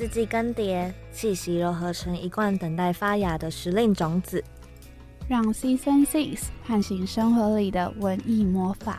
四季更迭，气息揉合成一罐等待发芽的时令种子，让 Season Six 唤醒生活里的文艺魔法。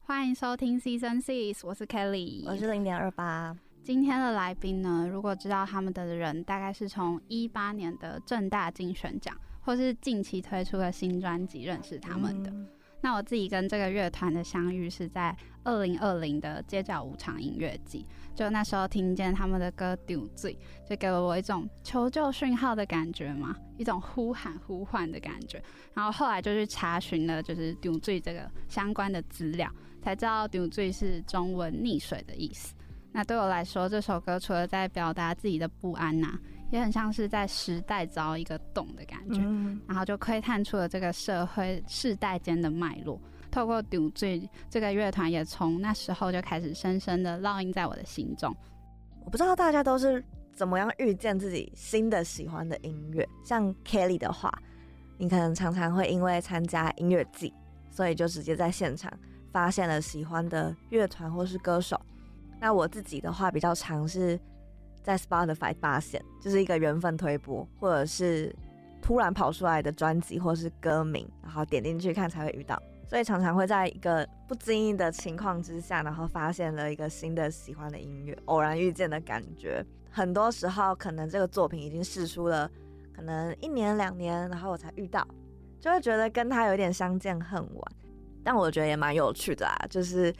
欢迎收听 Season Six，我是 Kelly，我是零点二八。今天的来宾呢，如果知道他们的人，大概是从一八年的正大金选奖，或是近期推出的新专辑认识他们的。那我自己跟这个乐团的相遇是在二零二零的街角舞场音乐季，就那时候听见他们的歌《丢醉》，就给了我一种求救讯号的感觉嘛，一种呼喊呼唤的感觉。然后后来就去查询了，就是“丢醉”这个相关的资料，才知道“丢醉”是中文“溺水”的意思。那对我来说，这首歌除了在表达自己的不安呐。也很像是在时代凿一个洞的感觉，然后就窥探出了这个社会世代间的脉络。透过丢醉这个乐团，也从那时候就开始深深的烙印在我的心中。我不知道大家都是怎么样遇见自己新的喜欢的音乐。像 Kelly 的话，你可能常常会因为参加音乐季，所以就直接在现场发现了喜欢的乐团或是歌手。那我自己的话，比较常是。在 Spotify 发现，就是一个缘分推播，或者是突然跑出来的专辑，或是歌名，然后点进去看才会遇到，所以常常会在一个不经意的情况之下，然后发现了一个新的喜欢的音乐，偶然遇见的感觉。很多时候，可能这个作品已经试出了，可能一年两年，然后我才遇到，就会觉得跟他有点相见恨晚。但我觉得也蛮有趣的啊，就是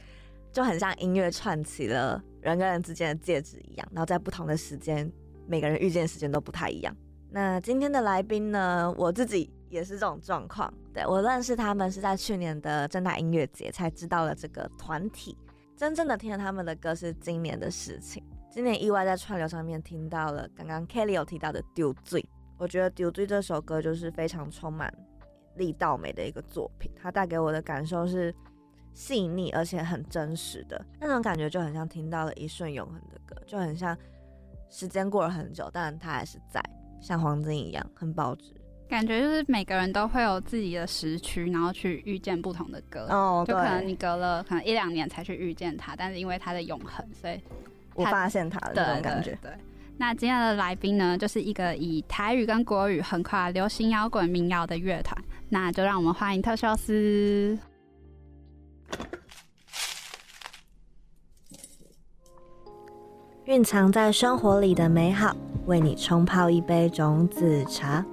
就很像音乐串起了。人跟人之间的戒指一样，然后在不同的时间，每个人遇见的时间都不太一样。那今天的来宾呢，我自己也是这种状况。对我认识他们是在去年的正大音乐节才知道了这个团体，真正的听了他们的歌是今年的事情。今年意外在串流上面听到了刚刚 Kelly 有提到的《丢醉》，我觉得《丢醉》这首歌就是非常充满力道美的一个作品，它带给我的感受是。细腻而且很真实的那种感觉，就很像听到了一瞬永恒的歌，就很像时间过了很久，但它还是在，像黄金一样很保值。感觉就是每个人都会有自己的时区，然后去遇见不同的歌。哦，就可能你隔了可能一两年才去遇见它，但是因为它的永恒，所以我发现它的那种感觉。对，那今天的来宾呢，就是一个以台语跟国语横跨流行摇滚、民谣的乐团，那就让我们欢迎特修斯。蕴藏在生活里的美好，为你冲泡一杯种子茶。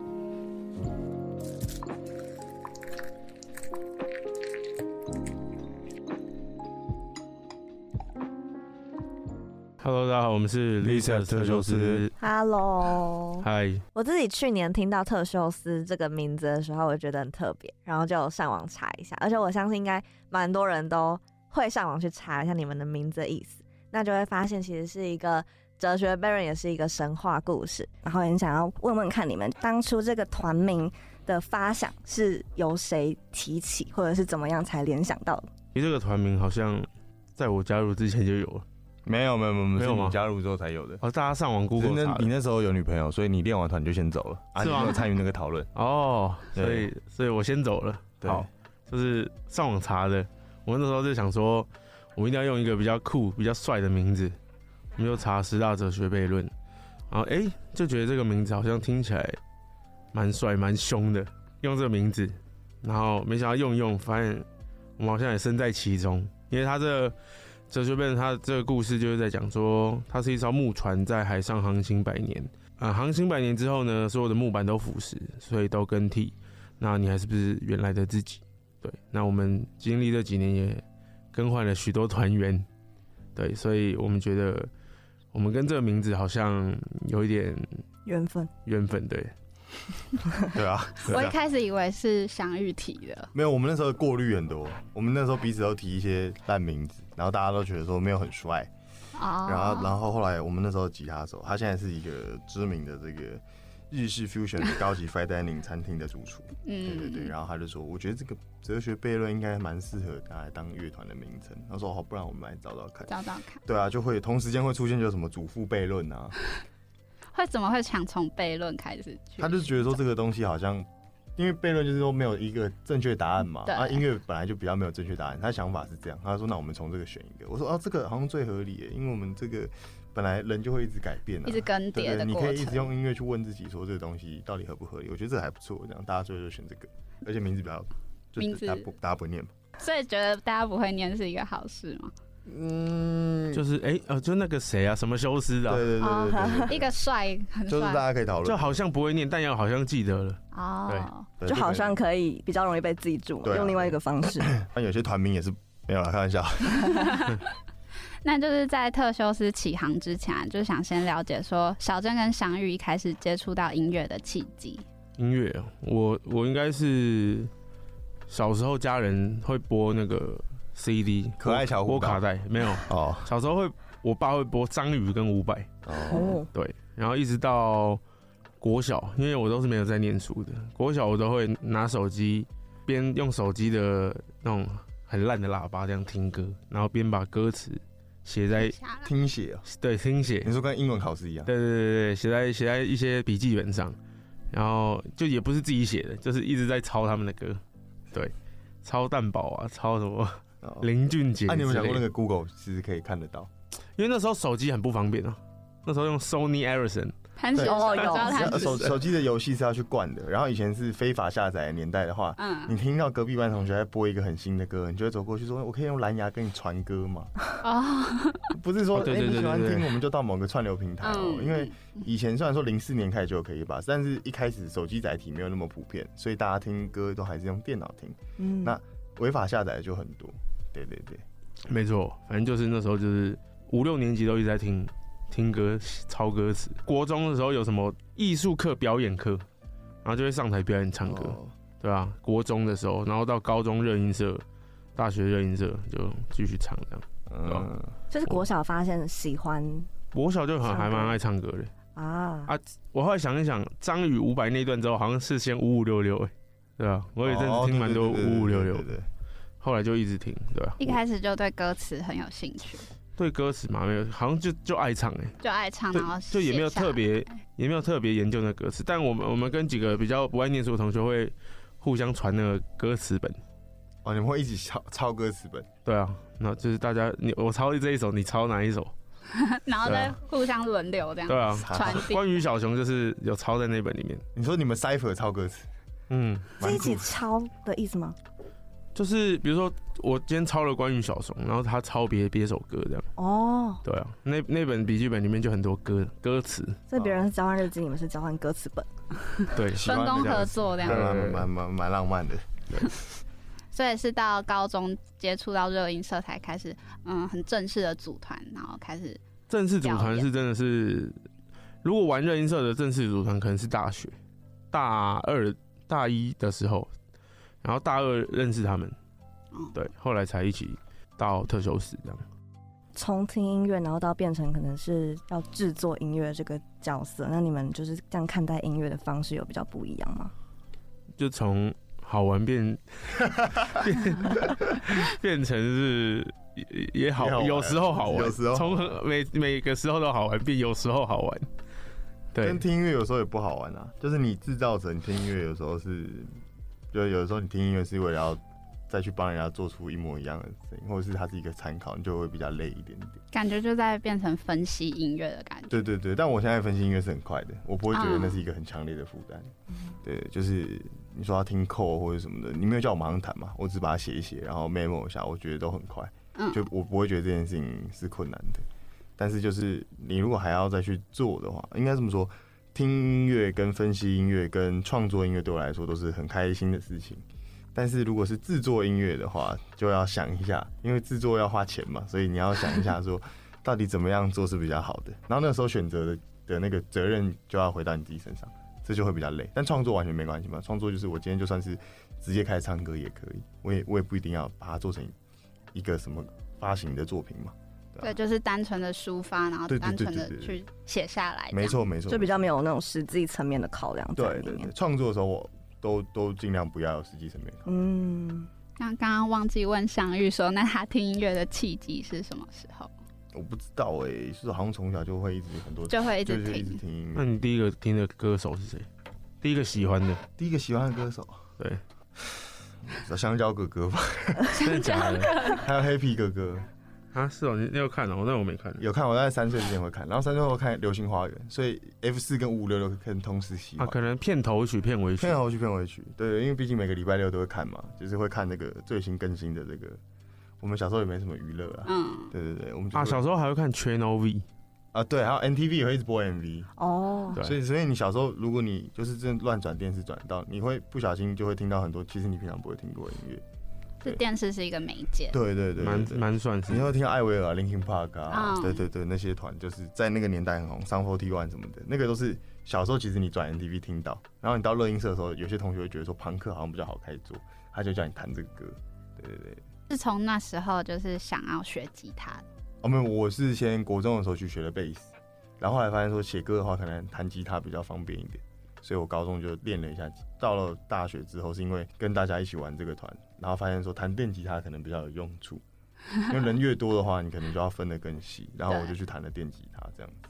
Hello，大家好，我们是 Lisa 特修斯。Hello，嗨。我自己去年听到特修斯这个名字的时候，我觉得很特别，然后就上网查一下，而且我相信应该蛮多人都会上网去查一下你们的名字的意思。那就会发现，其实是一个哲学悖论，也是一个神话故事。然后很想要问问看，你们当初这个团名的发想是由谁提起，或者是怎么样才联想到的？你这个团名好像在我加入之前就有了，没有没有没有没有你加入之后才有的。哦，大家上网 Google 那你那时候有女朋友，所以你练完团就先走了，是吗？参与那个讨论哦，所以所以我先走了。对，就是上网查的。我那时候就想说。我们一定要用一个比较酷、比较帅的名字，我们就查十大哲学悖论，然后哎，就觉得这个名字好像听起来蛮帅、蛮凶的，用这个名字，然后没想到用用，发现我们好像也身在其中，因为它这哲学悖论，它这个故事就是在讲说，它是一艘木船在海上航行百年，啊，航行百年之后呢，所有的木板都腐蚀，所以都更替，那你还是不是原来的自己？对，那我们经历这几年也。更换了许多团员，对，所以我们觉得我们跟这个名字好像有一点缘分，缘分，对，对啊。我一开始以为是相遇提的，没有，我们那时候过滤很多，我们那时候彼此都提一些烂名字，然后大家都觉得说没有很帅，然后，然后后来我们那时候吉他手，他现在是一个知名的这个。日式 fusion 的高级 fine dining 餐厅的主厨，嗯，对对对，然后他就说，我觉得这个哲学悖论应该蛮适合拿来当乐团的名称。他说好，不然我们来找找看，找找看。对啊，就会同时间会出现就什么祖父悖论啊，会怎么会想从悖论开始？他就觉得说这个东西好像因为悖论就是说没有一个正确答案嘛。啊，音乐本来就比较没有正确答案。他想法是这样，他说那我们从这个选一个。我说哦，这个好像最合理，因为我们这个本来人就会一直改变，一直更迭的你可以一直用音乐去问自己说这个东西到底合不合理。我觉得这还不错，这样大家最后就选这个，而且名字比较名字。大家不大家不念嘛。所以觉得大家不会念是一个好事吗？嗯，就是哎呃，就那个谁啊，什么修斯啊，对对对对，一个帅，就是大家可以讨论，就好像不会念，但又好像记得了，哦，对，就好像可以比较容易被记住，用另外一个方式。但有些团名也是没有了，开玩笑。那就是在特修斯起航之前，就想先了解说小珍跟祥玉一开始接触到音乐的契机。音乐，我我应该是小时候家人会播那个。C D 可爱小播卡带没有哦，小时候会，我爸会播张宇跟伍佰哦，对，然后一直到国小，因为我都是没有在念书的，国小我都会拿手机边用手机的那种很烂的喇叭这样听歌，然后边把歌词写在听写，对，听写，你说跟英文考试一样，对对对对，写在写在一些笔记本上，然后就也不是自己写的，就是一直在抄他们的歌，对，抄蛋堡啊，抄什么。林俊杰，那你有想过那个 Google 其实可以看得到？因为那时候手机很不方便啊，那时候用 Sony Ericsson。哦，有。手 手机的游戏是要去灌的，然后以前是非法下载年代的话，嗯，你听到隔壁班同学在播一个很新的歌，你就会走过去说：“我可以用蓝牙跟你传歌吗？”哦，不是说哎你喜欢听我们就到某个串流平台哦，因为以前虽然说零四年开始就可以吧，但是一开始手机载体没有那么普遍，所以大家听歌都还是用电脑听，嗯，那违法下载的就很多。对对对，没错，反正就是那时候就是五六年级都一直在听听歌抄歌词。国中的时候有什么艺术课、表演课，然后就会上台表演唱歌，对吧？国中的时候，然后到高中热音社、大学热音社就继续唱这样。嗯，就是国小发现喜欢，国小就很还蛮爱唱歌的啊啊！我后来想一想，张宇五百那段之后，好像是先五五六六哎，对啊，我有一阵子听蛮多五五六六的。后来就一直听，对吧？一开始就对歌词很有兴趣。对歌词嘛，没有，好像就就爱唱哎，就爱唱，然后就也没有特别，也没有特别研究那歌词。但我们我们跟几个比较不爱念书的同学会互相传那个歌词本。哦，你们会一起抄抄歌词本？对啊，那就是大家你我抄这一首，你抄哪一首？然后再互相轮流这样。对啊，传关于小熊就是有抄在那本里面。你说你们 cipher 抄歌词？嗯，一起抄的意思吗？就是比如说，我今天抄了关于小熊，然后他抄别别首歌这样。哦，对啊，那那本笔记本里面就很多歌歌词。所以别人是交换日记，你们是交换歌词本。对，分工合作这样。蛮蛮蛮蛮浪漫的。对。所以是到高中接触到热音社才开始，嗯，很正式的组团，然后开始。正式组团是真的是，如果玩热音社的正式组团，可能是大学大二大一的时候。然后大二认识他们，对，后来才一起到特修室这样。从听音乐，然后到变成可能是要制作音乐这个角色，那你们就是这样看待音乐的方式有比较不一样吗？就从好玩变 变变成是也也好，有时候好玩，有时候从每每个时候都好玩，变有时候好玩。对，跟听音乐有时候也不好玩啊，就是你制造成听音乐有时候是。就有的时候你听音乐是为了要再去帮人家做出一模一样的声音，或者是它是一个参考，你就会比较累一点点。感觉就在变成分析音乐的感觉。对对对，但我现在分析音乐是很快的，我不会觉得那是一个很强烈的负担。对，就是你说要听扣或者什么的，你没有叫我马上弹嘛，我只把它写一写，然后 memo 一下，我觉得都很快。嗯，就我不会觉得这件事情是困难的。但是就是你如果还要再去做的话，应该这么说。听音乐跟分析音乐跟创作音乐对我来说都是很开心的事情，但是如果是制作音乐的话，就要想一下，因为制作要花钱嘛，所以你要想一下说，到底怎么样做是比较好的。然后那时候选择的的那个责任就要回到你自己身上，这就会比较累。但创作完全没关系嘛，创作就是我今天就算是直接开始唱歌也可以，我也我也不一定要把它做成一个什么发行的作品嘛。对，就是单纯的抒发，然后单纯的去写下来。没错，没错，就比较没有那种实际层面的考量在里面。创作的时候，我都都尽量不要有实际层面。嗯，那刚刚忘记问相遇说，那他听音乐的契机是什么时候？我不知道哎，是好像从小就会一直很多，就会一直听，一直听音乐。那你第一个听的歌手是谁？第一个喜欢的，第一个喜欢的歌手，对，香蕉哥哥吧，真的假的？还有黑皮哥哥。啊，是哦，你你有看哦？那我没看。有看，我在三岁之前会看，然后三岁后看《流星花园》，所以 F 四跟五五六六可能同时喜欢。啊，可能片头曲、片尾曲。片头曲、片尾曲，对，因为毕竟每个礼拜六都会看嘛，就是会看那个最新更新的这个。我们小时候也没什么娱乐啊，嗯，对对对，我们啊小时候还会看 Channel V，啊对，还有 NTV 也会一直播 MV 哦，对，所以所以你小时候如果你就是真乱转电视转到，你会不小心就会听到很多其实你平常不会听过的音乐。是电视是一个媒介，对对对，蛮蛮算是。你会听到艾薇儿、Linkin Park 啊，对对对，那些团就是在那个年代很红，Sun Forty One 什么的，那个都是小时候其实你转 NTV 听到，然后你到乐音社的时候，有些同学会觉得说朋克好像比较好开做，他就叫你弹这个歌，对对对。是从那时候就是想要学吉他。哦没有，我是先国中的时候去学的贝斯，然后后来发现说写歌的话可能弹吉他比较方便一点。所以我高中就练了一下，到了大学之后是因为跟大家一起玩这个团，然后发现说弹电吉他可能比较有用处，因为人越多的话，你可能就要分得更细，然后我就去弹了电吉他这样子。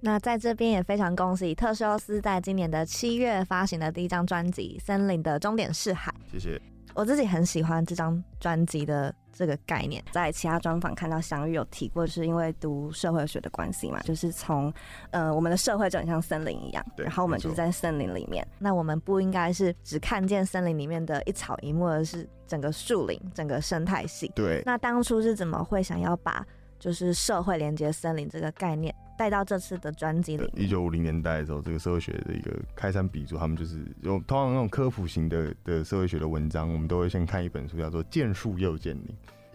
那在这边也非常恭喜特修斯在今年的七月发行的第一张专辑《森林的终点是海》，谢谢。我自己很喜欢这张专辑的这个概念，在其他专访看到祥玉有提过，就是因为读社会学的关系嘛，就是从呃我们的社会就很像森林一样，然后我们就是在森林里面，那我们不应该是只看见森林里面的一草一木，而是整个树林、整个生态系。对，那当初是怎么会想要把就是社会连接森林这个概念？带到这次的专辑里。一九五零年代的时候，这个社会学的一个开山鼻祖，他们就是有通常那种科普型的的社会学的文章，我们都会先看一本书，叫做《见树又见林》。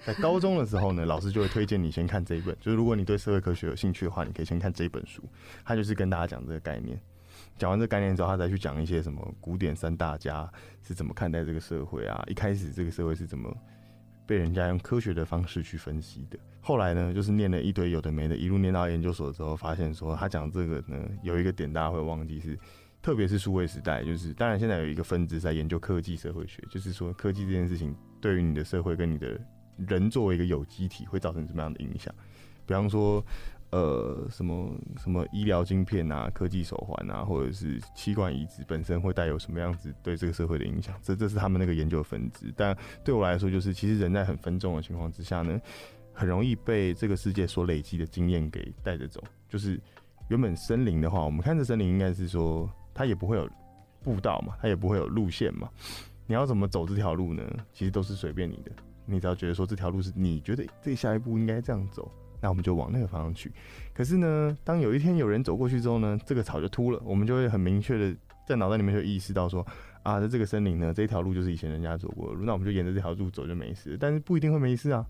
在高中的时候呢，老师就会推荐你先看这一本，就是如果你对社会科学有兴趣的话，你可以先看这本书。他就是跟大家讲这个概念，讲完这个概念之后，他再去讲一些什么古典三大家是怎么看待这个社会啊，一开始这个社会是怎么。被人家用科学的方式去分析的。后来呢，就是念了一堆有的没的，一路念到研究所之后，发现说他讲这个呢，有一个点大家会忘记是，特别是数位时代，就是当然现在有一个分支在研究科技社会学，就是说科技这件事情对于你的社会跟你的人作为一个有机体会造成什么样的影响，比方说。呃，什么什么医疗晶片啊，科技手环啊，或者是器官移植本身会带有什么样子对这个社会的影响？这这是他们那个研究分支。但对我来说，就是其实人在很分众的情况之下呢，很容易被这个世界所累积的经验给带着走。就是原本森林的话，我们看这森林应该是说，它也不会有步道嘛，它也不会有路线嘛。你要怎么走这条路呢？其实都是随便你的，你只要觉得说这条路是你觉得这下一步应该这样走。那我们就往那个方向去。可是呢，当有一天有人走过去之后呢，这个草就秃了，我们就会很明确的在脑袋里面就意识到说，啊，在这个森林呢，这一条路就是以前人家走过的路，那我们就沿着这条路走就没事。但是不一定会没事啊，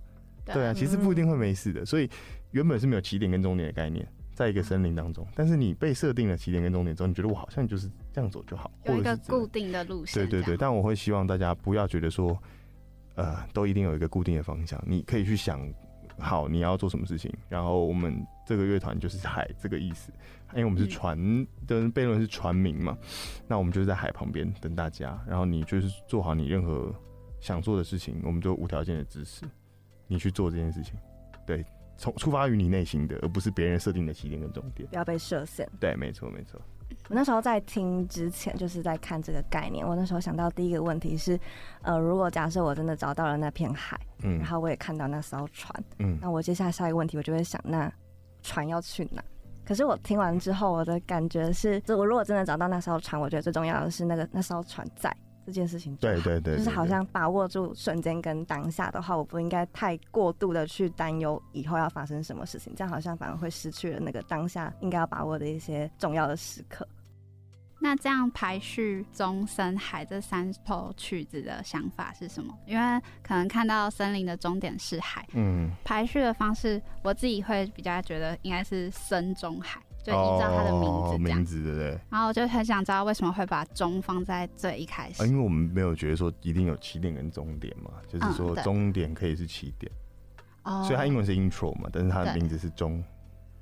对啊，其实不一定会没事的。所以原本是没有起点跟终点的概念，在一个森林当中，但是你被设定了起点跟终点之后，你觉得我好像就是这样走就好，有一个固定的路线。对对对，但我会希望大家不要觉得说，呃，都一定有一个固定的方向，你可以去想。好，你要做什么事情？然后我们这个乐团就是海这个意思，因为我们是船的悖论是船名嘛，那我们就是在海旁边等大家。然后你就是做好你任何想做的事情，我们就无条件的支持你去做这件事情。对，从出发于你内心的，而不是别人设定的起点跟终点，不要被设限。对，没错，没错。我那时候在听之前，就是在看这个概念。我那时候想到第一个问题是，呃，如果假设我真的找到了那片海，嗯，然后我也看到那艘船，嗯，那我接下来下一个问题，我就会想，那船要去哪？可是我听完之后，我的感觉是，就我如果真的找到那艘船，我觉得最重要的是那个那艘船在。这件事情对对对，就是好像把握住瞬间跟当下的话，我不应该太过度的去担忧以后要发生什么事情，这样好像反而会失去了那个当下应该要把握的一些重要的时刻。那这样排序中深海这三首曲子的想法是什么？因为可能看到森林的终点是海，嗯，排序的方式我自己会比较觉得应该是深中海。就依照它的名字名字对不对？然后我就很想知道为什么会把中放在最一开始。因为我们没有觉得说一定有起点跟终点嘛，就是说终点可以是起点，哦所以它英文是 intro 嘛，但是它的名字是中，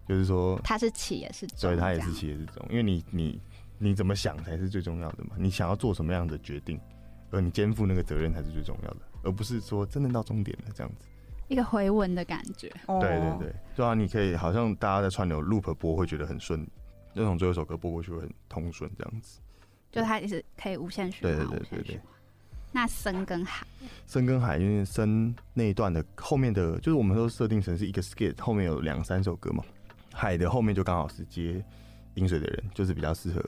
就是说它是起也是钟，对，它也是起也是钟，因为你你你怎么想才是最重要的嘛，你想要做什么样的决定，而你肩负那个责任才是最重要的，而不是说真的到终点了这样子。一个回文的感觉，对对对，对啊，你可以好像大家在串流 loop 播会觉得很顺，那种最后一首歌播过去会很通顺这样子，就它也是可以无限循环。对对对对对。那深跟海，深跟海，因为深那一段的后面的，就是我们都设定成是一个 skit，后面有两三首歌嘛。海的后面就刚好是接饮水的人，就是比较适合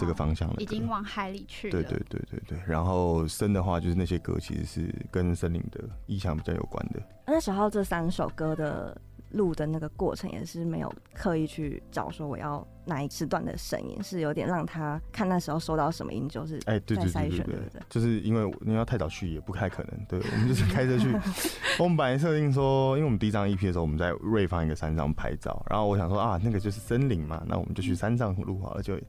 这个方向的。已经往海里去了。对对对对对。然后深的话，就是那些歌其实是跟森林的意象比较有关的。那时候这三首歌的。录的那个过程也是没有刻意去找说我要哪一时段的声音，是有点让他看那时候收到什么音就是哎对对对对对，就是因为你要太早去也不太可能，对我们就是 开车去。我们本来设定说，因为我们第一张 EP 的时候我们在瑞芳一个山上拍照，然后我想说啊那个就是森林嘛，那我们就去山上录好了，就一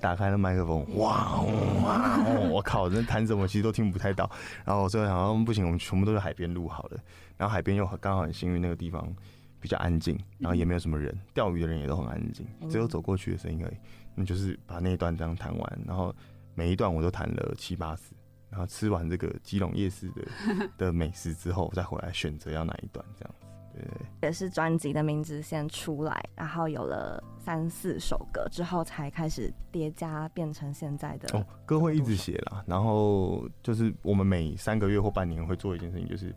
打开了麦克风，哇哦哇哦，我靠，那弹什么其实都听不太到。然后我最后想说不行，我们全部都是海边录好了，然后海边又刚好很幸运那个地方。比较安静，然后也没有什么人，钓鱼的人也都很安静，只有走过去的声音而已。那就是把那一段这样弹完，然后每一段我都弹了七八次，然后吃完这个基隆夜市的 的美食之后，再回来选择要哪一段这样子。对，也是专辑的名字先出来，然后有了三四首歌之后，才开始叠加变成现在的。哦，歌会一直写啦，然后就是我们每三个月或半年会做一件事情，就是。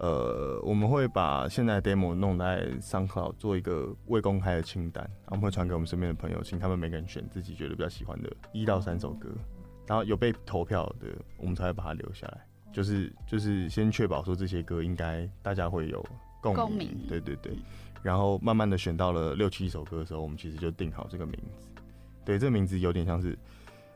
呃，我们会把现在 demo 弄在 SoundCloud 做一个未公开的清单，我们会传给我们身边的朋友，请他们每个人选自己觉得比较喜欢的一到三首歌，然后有被投票的，我们才会把它留下来。就是就是先确保说这些歌应该大家会有共鸣，对对对。然后慢慢的选到了六七首歌的时候，我们其实就定好这个名字。对，这个名字有点像是。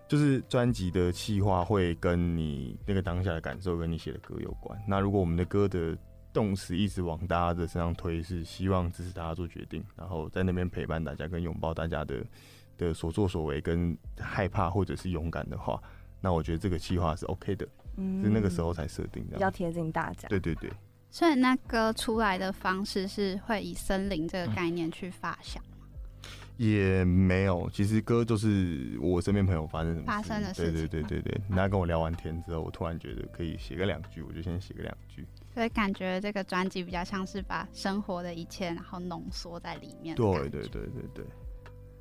就是专辑的企划会跟你那个当下的感受跟你写的歌有关。那如果我们的歌的动词一直往大家的身上推，是希望支持大家做决定，然后在那边陪伴大家跟拥抱大家的的所作所为跟害怕或者是勇敢的话，那我觉得这个企划是 OK 的。嗯，是那个时候才设定的，比较贴近大家。对对对。所以那歌出来的方式是会以森林这个概念去发想。也没有，其实歌就是我身边朋友发生什么发生的事情。对对对对对，他跟我聊完天之后，我突然觉得可以写个两句，我就先写个两句。所以感觉这个专辑比较像是把生活的一切，然后浓缩在里面。对对对对对，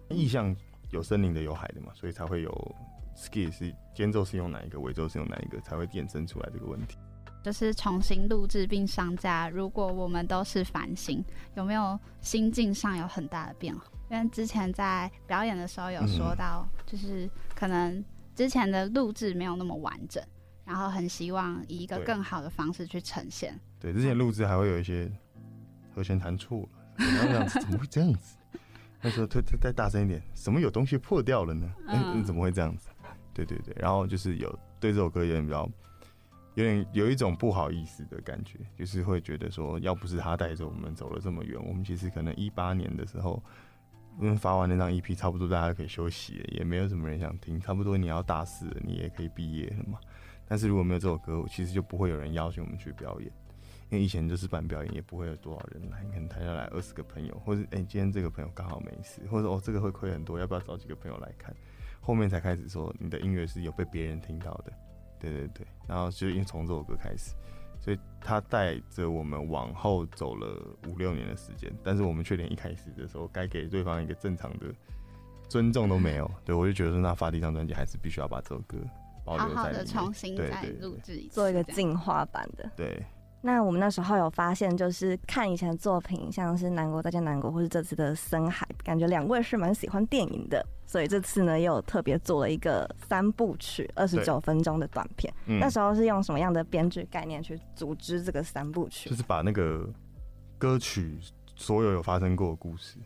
意象有森林的，有海的嘛，所以才会有 ski 是间奏是用哪一个，尾奏是用哪一个，才会衍生出来这个问题。就是重新录制并上架。如果我们都是繁星，有没有心境上有很大的变化？因为之前在表演的时候有说到，就是可能之前的录制没有那么完整，然后很希望以一个更好的方式去呈现。对，之前录制还会有一些和弦弹错了，然后这样子怎么会这样子？那时候推推再大声一点，什么有东西破掉了呢？嗯，怎么会这样子？对对对，然后就是有对这首歌有点比较，有点有一种不好意思的感觉，就是会觉得说，要不是他带着我们走了这么远，我们其实可能一八年的时候。因为发完那张 EP，差不多大家可以休息了，也没有什么人想听。差不多你要大四了，你也可以毕业了嘛。但是如果没有这首歌，其实就不会有人邀请我们去表演。因为以前就是办表演，也不会有多少人来，可能台下来二十个朋友，或者哎今天这个朋友刚好没事，或者哦这个会亏很多，要不要找几个朋友来看？后面才开始说你的音乐是有被别人听到的，对对对。然后就因为从这首歌开始。所以他带着我们往后走了五六年的时间，但是我们却连一开始的时候该给对方一个正常的尊重都没有。对我就觉得说，那发第一张专辑还是必须要把这首歌保留在里面，重新再录制，做一个进化版的。对。那我们那时候有发现，就是看以前的作品，像是《南国再见南国》或是这次的《深海》，感觉两位是蛮喜欢电影的，所以这次呢，也有特别做了一个三部曲，二十九分钟的短片。那时候是用什么样的编剧概念去组织这个三部曲？就是把那个歌曲所有有发生过的故事，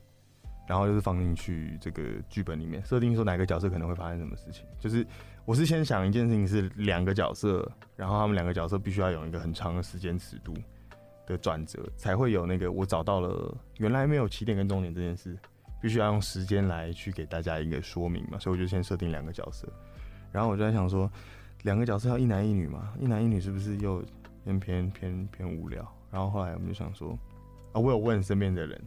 然后就是放进去这个剧本里面，设定说哪个角色可能会发生什么事情，就是。我是先想一件事情是两个角色，然后他们两个角色必须要有一个很长的时间尺度的转折，才会有那个我找到了原来没有起点跟终点这件事，必须要用时间来去给大家一个说明嘛，所以我就先设定两个角色，然后我就在想说，两个角色要一男一女嘛，一男一女是不是又偏偏偏偏无聊？然后后来我们就想说，啊，我有问身边的人，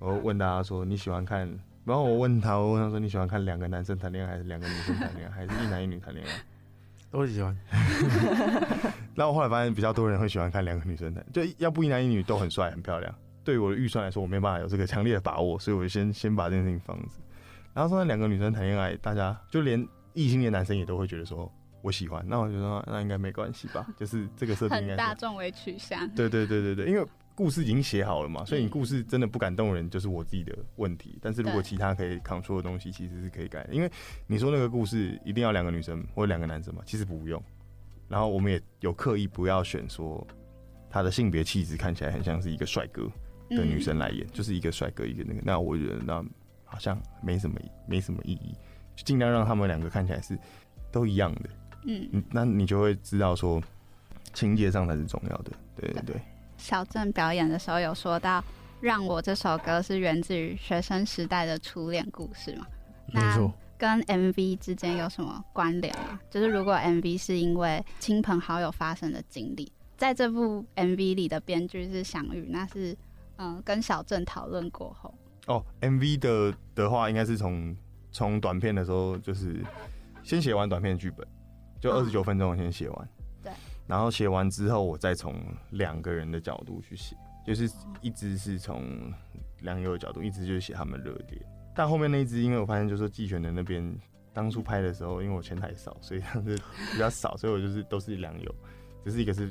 我问大家说你喜欢看。然后我问他，我问他说：“你喜欢看两个男生谈恋爱，还是两个女生谈恋爱，还是一男一女谈恋爱？” 都喜欢。那我后来发现，比较多人会喜欢看两个女生谈，就要不一男一女都很帅很漂亮。对于我的预算来说，我没办法有这个强烈的把握，所以我就先先把这件事情放着。然后说两个女生谈恋爱，大家就连异性恋男生也都会觉得说我喜欢，那我觉得那应该没关系吧，就是这个设定很大众为取向。对对对对对，因为故事已经写好了嘛，所以你故事真的不感动人，就是我自己的问题。但是如果其他可以 control 的东西，其实是可以改的。因为你说那个故事一定要两个女生或者两个男生嘛，其实不用。然后我们也有刻意不要选说他的性别气质看起来很像是一个帅哥的女生来演，就是一个帅哥一个那个。那我觉得那好像没什么没什么意义，就尽量让他们两个看起来是都一样的。嗯，那你就会知道说情节上才是重要的。对对对。小郑表演的时候有说到，让我这首歌是源自于学生时代的初恋故事嘛？没错。跟 MV 之间有什么关联吗？就是如果 MV 是因为亲朋好友发生的经历，在这部 MV 里的编剧是祥宇，那是嗯跟小郑讨论过后。哦，MV 的的话，应该是从从短片的时候，就是先写完短片剧本，就二十九分钟先写完。对。然后写完之后，我再从两个人的角度去写，就是一直是从良友的角度，一直就是写他们热点。但后面那一支，因为我发现就是季全的那边当初拍的时候，因为我钱太少，所以是比较少，所以我就是都是良友，只是一个是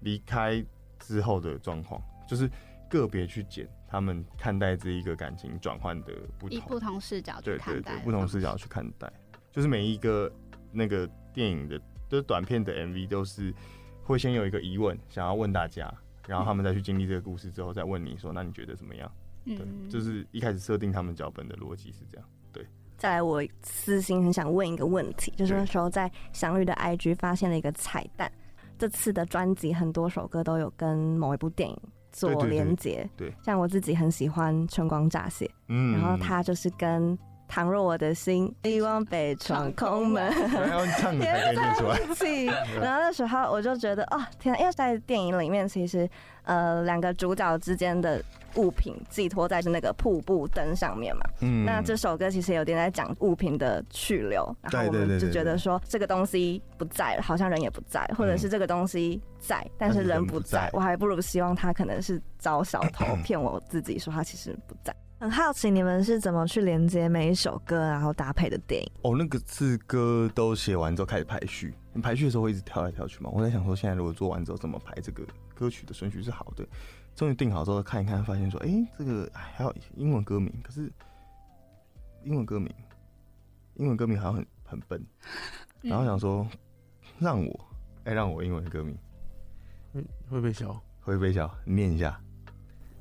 离开之后的状况，就是个别去剪他们看待这一个感情转换的不同，以不同视角去看待，不同视角去看待，就是每一个那个电影的，就是短片的 MV 都是会先有一个疑问，想要问大家，然后他们再去经历这个故事之后，再问你说，那你觉得怎么样？对，就是一开始设定他们脚本的逻辑是这样。对，再来，我私心很想问一个问题，就是那时候在祥宇的 IG 发现了一个彩蛋，这次的专辑很多首歌都有跟某一部电影做连接。对，像我自己很喜欢《春光乍泄》，嗯，然后他就是跟。倘若我的心一往北闯空门，然后唱才可以 出来。然后那时候我就觉得，哦天，因为在电影里面，其实呃两个主角之间的物品寄托在是那个瀑布灯上面嘛。嗯。那这首歌其实有点在讲物品的去留，然后我们就觉得说这个东西不在了，好像人也不在，或者是这个东西在，但是人不在，我还不如希望他可能是招小偷 骗我自己说他其实不在。很好奇你们是怎么去连接每一首歌，然后搭配的电影？哦，那个字歌都写完之后开始排序，排序的时候会一直跳来跳去嘛。我在想说，现在如果做完之后怎么排这个歌曲的顺序是好的。终于定好之后看一看，发现说，哎，这个还有英文歌名，可是英文歌名，英文歌名好像很很笨。然后想说，让我，哎，让我英文歌名，会会被笑，会被笑，念一下。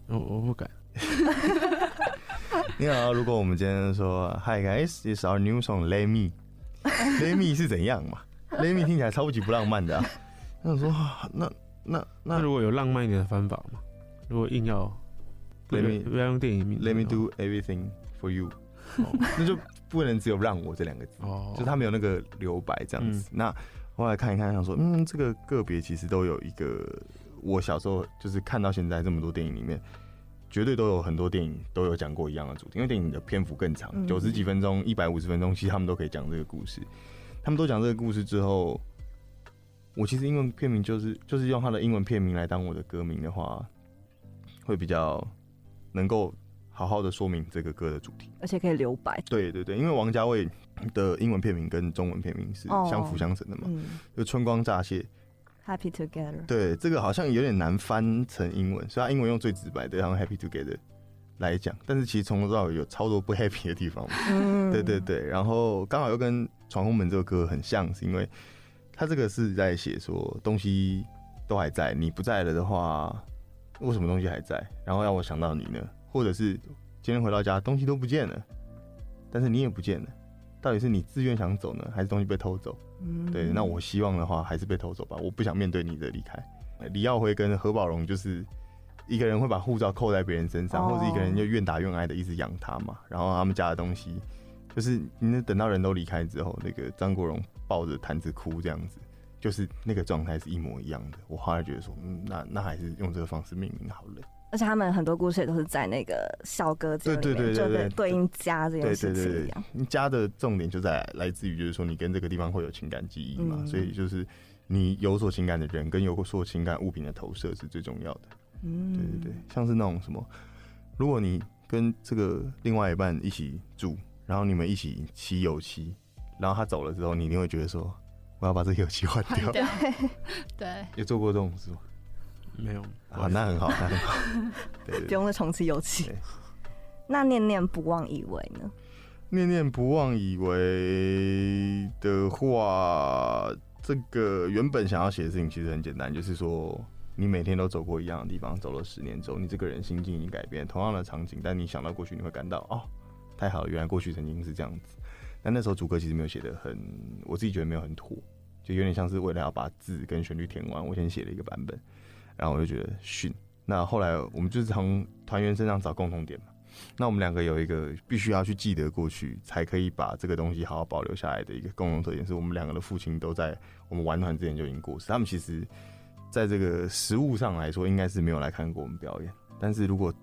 我我不敢。你好，如果我们今天说 Hi guys, this is our new song Let Me，Let Me 是怎样嘛？Let Me 听起来超级不浪漫的啊。那说那那那如果有浪漫一点的方法嘛？如果硬要 Let Me 不要用电影名，Let Me do everything for you，那就不能只有让我这两个字，哦就他没有那个留白这样子。那后来看一看，想说嗯，这个个别其实都有一个我小时候就是看到现在这么多电影里面。绝对都有很多电影都有讲过一样的主题，因为电影的篇幅更长，九十几分钟、一百五十分钟，其实他们都可以讲这个故事。他们都讲这个故事之后，我其实英文片名就是就是用他的英文片名来当我的歌名的话，会比较能够好好的说明这个歌的主题，而且可以留白。对对对，因为王家卫的英文片名跟中文片名是相辅相成的嘛，就春光乍泄。Happy together。对，这个好像有点难翻成英文，所以他英文用最直白的，然后 Happy together 来讲。但是其实从头到尾有超多不 happy 的地方。嗯，对对对。然后刚好又跟《闯红门》这个歌很像，是因为他这个是在写说东西都还在，你不在了的话，为什么东西还在？然后让我想到你呢？或者是今天回到家，东西都不见了，但是你也不见了。到底是你自愿想走呢，还是东西被偷走？嗯，对，那我希望的话还是被偷走吧。我不想面对你的离开。李耀辉跟何宝荣就是一个人会把护照扣在别人身上，或者一个人就愿打愿挨的一直养他嘛。然后他们家的东西，就是你等到人都离开之后，那个张国荣抱着坛子哭这样子，就是那个状态是一模一样的。我后来觉得说，嗯，那那还是用这个方式命名好了。而且他们很多故事也都是在那个小格子里面，就对对应家这件事情一样。家的重点就在来自于，就是说你跟这个地方会有情感记忆嘛，所以就是你有所情感的人跟有所情感物品的投射是最重要的。嗯，对对对，像是那种什么，如果你跟这个另外一半一起住，然后你们一起骑油漆，然后他走了之后，你一定会觉得说，我要把这个油漆换掉。对，也做过这种事吗？没有啊，那很好，那很好。不用再重漆油漆。那念念不忘以为呢？念念不忘以为的话，这个原本想要写的事情其实很简单，就是说你每天都走过一样的地方，走了十年之后，你这个人心境已经改变。同样的场景，但你想到过去，你会感到哦，太好了，原来过去曾经是这样子。但那时候主歌其实没有写的很，我自己觉得没有很妥，就有点像是为了要把字跟旋律填完，我先写了一个版本，然后我就觉得逊。那后来我们就是从团员身上找共同点嘛。那我们两个有一个必须要去记得过去，才可以把这个东西好好保留下来的一个共同特点，是我们两个的父亲都在我们玩团之前就已经过世。他们其实在这个实物上来说，应该是没有来看过我们表演。但是如果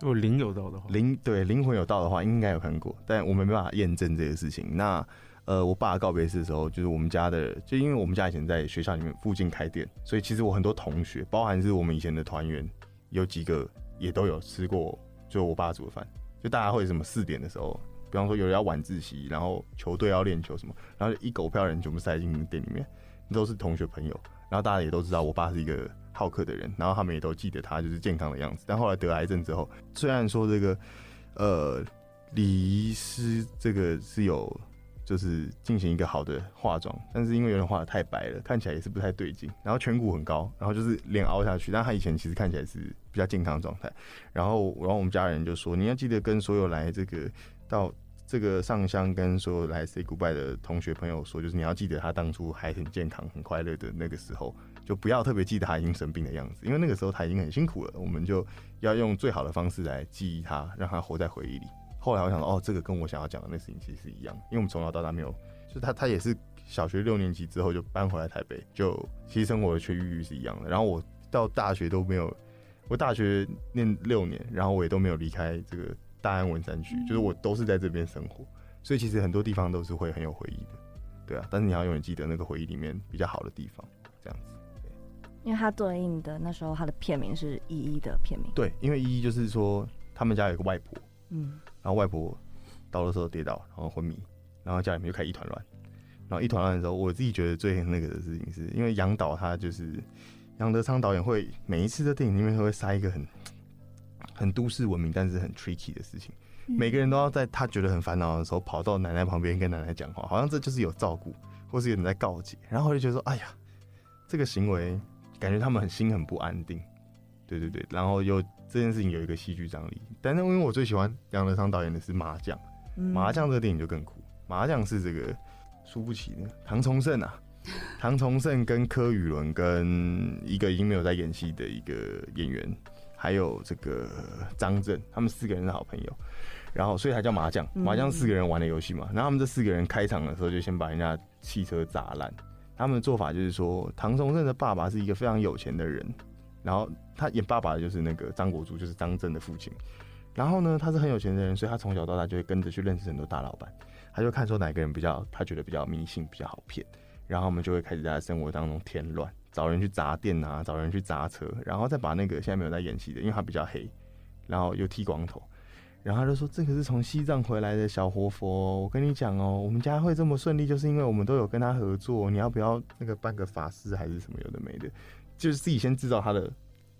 如果灵有到的话，灵对灵魂有到的话，应该有看过，但我们没办法验证这个事情。那呃，我爸告别式的时候，就是我们家的，就因为我们家以前在学校里面附近开店，所以其实我很多同学，包含是我们以前的团员，有几个也都有吃过。就我爸煮的饭，就大家会什么四点的时候，比方说有人要晚自习，然后球队要练球什么，然后一狗票人全部塞进店里面，都是同学朋友，然后大家也都知道我爸是一个好客的人，然后他们也都记得他就是健康的样子。但后来得癌症之后，虽然说这个呃礼仪师这个是有。就是进行一个好的化妆，但是因为有点画的太白了，看起来也是不太对劲。然后颧骨很高，然后就是脸凹下去，但他以前其实看起来是比较健康状态。然后，然后我们家人就说：“你要记得跟所有来这个到这个上香，跟所有来 say goodbye 的同学朋友说，就是你要记得他当初还很健康、很快乐的那个时候，就不要特别记得他已经生病的样子，因为那个时候他已经很辛苦了。我们就要用最好的方式来记忆他，让他活在回忆里。”后来我想到，哦，这个跟我想要讲的那事情其实是一样，因为我们从小到大没有，就他他也是小学六年级之后就搬回来台北，就其实生活的区域是一样的。然后我到大学都没有，我大学念六年，然后我也都没有离开这个大安文山区，就是我都是在这边生活，所以其实很多地方都是会很有回忆的，对啊。但是你要永远记得那个回忆里面比较好的地方，这样子。因为它对应的那时候它的片名是依依的片名，对，因为依依就是说他们家有个外婆，嗯。然后外婆倒的时候跌倒，然后昏迷，然后家里面就开始一团乱。然后一团乱的时候，我自己觉得最那个的事情，是因为杨导他就是杨德昌导演会每一次在电影里面都会塞一个很很都市文明，但是很 tricky 的事情。每个人都要在他觉得很烦恼的时候，跑到奶奶旁边跟奶奶讲话，好像这就是有照顾，或是有人在告诫。然后我就觉得说，哎呀，这个行为感觉他们很心很不安定。对对对，然后又。这件事情有一个戏剧张力，但是因为我最喜欢杨德昌导演的是《麻将》，麻将这个电影就更酷。麻将是这个输不起的唐崇盛啊，唐崇盛跟柯宇伦跟一个已经没有在演戏的一个演员，还有这个张震，他们四个人是好朋友，然后所以才叫麻将。麻将四个人玩的游戏嘛，然后他们这四个人开场的时候就先把人家汽车砸烂。他们的做法就是说，唐崇盛的爸爸是一个非常有钱的人。然后他演爸爸的就是那个张国柱，就是张震的父亲。然后呢，他是很有钱的人，所以他从小到大就会跟着去认识很多大老板。他就看说哪个人比较，他觉得比较迷信，比较好骗。然后我们就会开始在生活当中添乱，找人去砸店啊，找人去砸车，然后再把那个现在没有在演戏的，因为他比较黑，然后又剃光头。然后他就说：“这个是从西藏回来的小活佛，我跟你讲哦，我们家会这么顺利，就是因为我们都有跟他合作。你要不要那个办个法师还是什么有的没的？”就是自己先制造他的，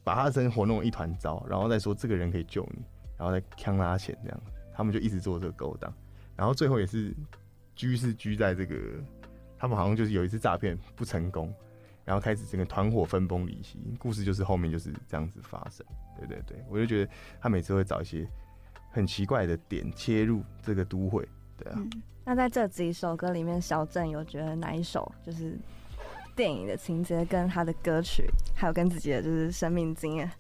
把他的生活弄一团糟，然后再说这个人可以救你，然后再坑他钱这样，他们就一直做这个勾当，然后最后也是居是居在这个，他们好像就是有一次诈骗不成功，然后开始整个团伙分崩离析，故事就是后面就是这样子发生，对对对，我就觉得他每次会找一些很奇怪的点切入这个都会，对啊。那在这几首歌里面，小郑有觉得哪一首就是？电影的情节跟他的歌曲，还有跟自己的就是生命经验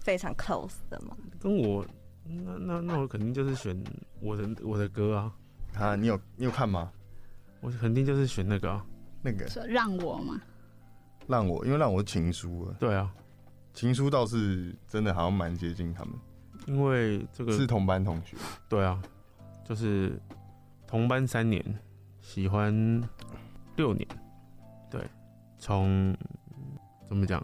非常 close 的吗？跟我，那那那我肯定就是选我的我的歌啊！啊，你有你有看吗？我肯定就是选那个啊，那个让我吗？让我，因为让我情书啊。对啊，情书倒是真的好像蛮接近他们，因为这个是同班同学。对啊，就是同班三年，喜欢六年，对。从怎么讲？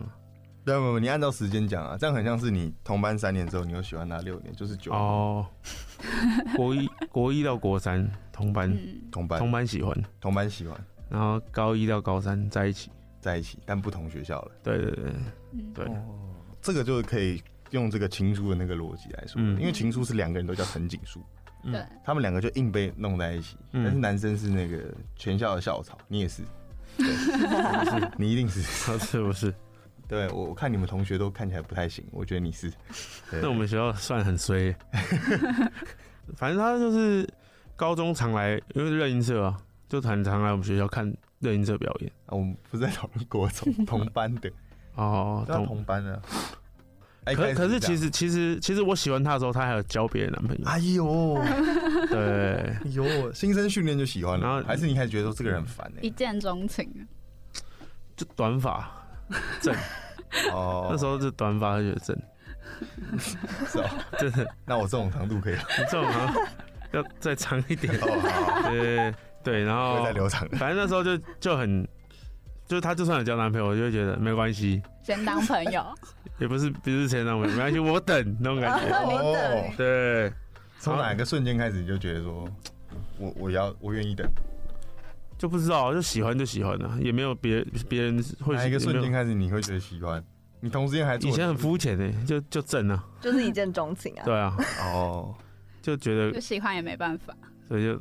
对，不你按照时间讲啊，这样很像是你同班三年之后，你又喜欢他六年，就是九哦。国一国一到国三同班，同班。同班喜欢，同班喜欢，然后高一到高三在一起，在一起，但不同学校了。对对对，对，哦这个就是可以用这个情书的那个逻辑来说，因为情书是两个人都叫藤井树。对，他们两个就硬被弄在一起，但是男生是那个全校的校草，你也是，你一定是，是不是？对我我看你们同学都看起来不太行，我觉得你是。那我们学校算很衰，反正他就是高中常来，因为热音社啊，就很常来我们学校看热音社表演啊。我们不是在讨论国中同班的哦，同同班的。可可是其实其实其实我喜欢他的时候，他还有交别的男朋友。哎呦，对，哎呦，新生训练就喜欢了，还是你开始觉得说这个人很烦呢？一见钟情，就短发。正。哦，那时候是短发就觉得正，是哦，真 的。那我这种长度可以，这种长度要再长一点。哦，对对，然后再留长。反正那时候就就很，就是他就算有交男朋友，我就会觉得没关系，先当朋友。也不是不是先当朋友，没关系，我等那种感觉。哦，对，从哪个瞬间开始你就觉得说，我我要我愿意等，就不知道就喜欢就喜欢了，也没有别别人会。哪一个瞬间开始你会觉得喜欢？你同时间还以前很肤浅呢，就就正啊，就是一见钟情啊。对啊，哦，就觉得就喜欢也没办法，所以就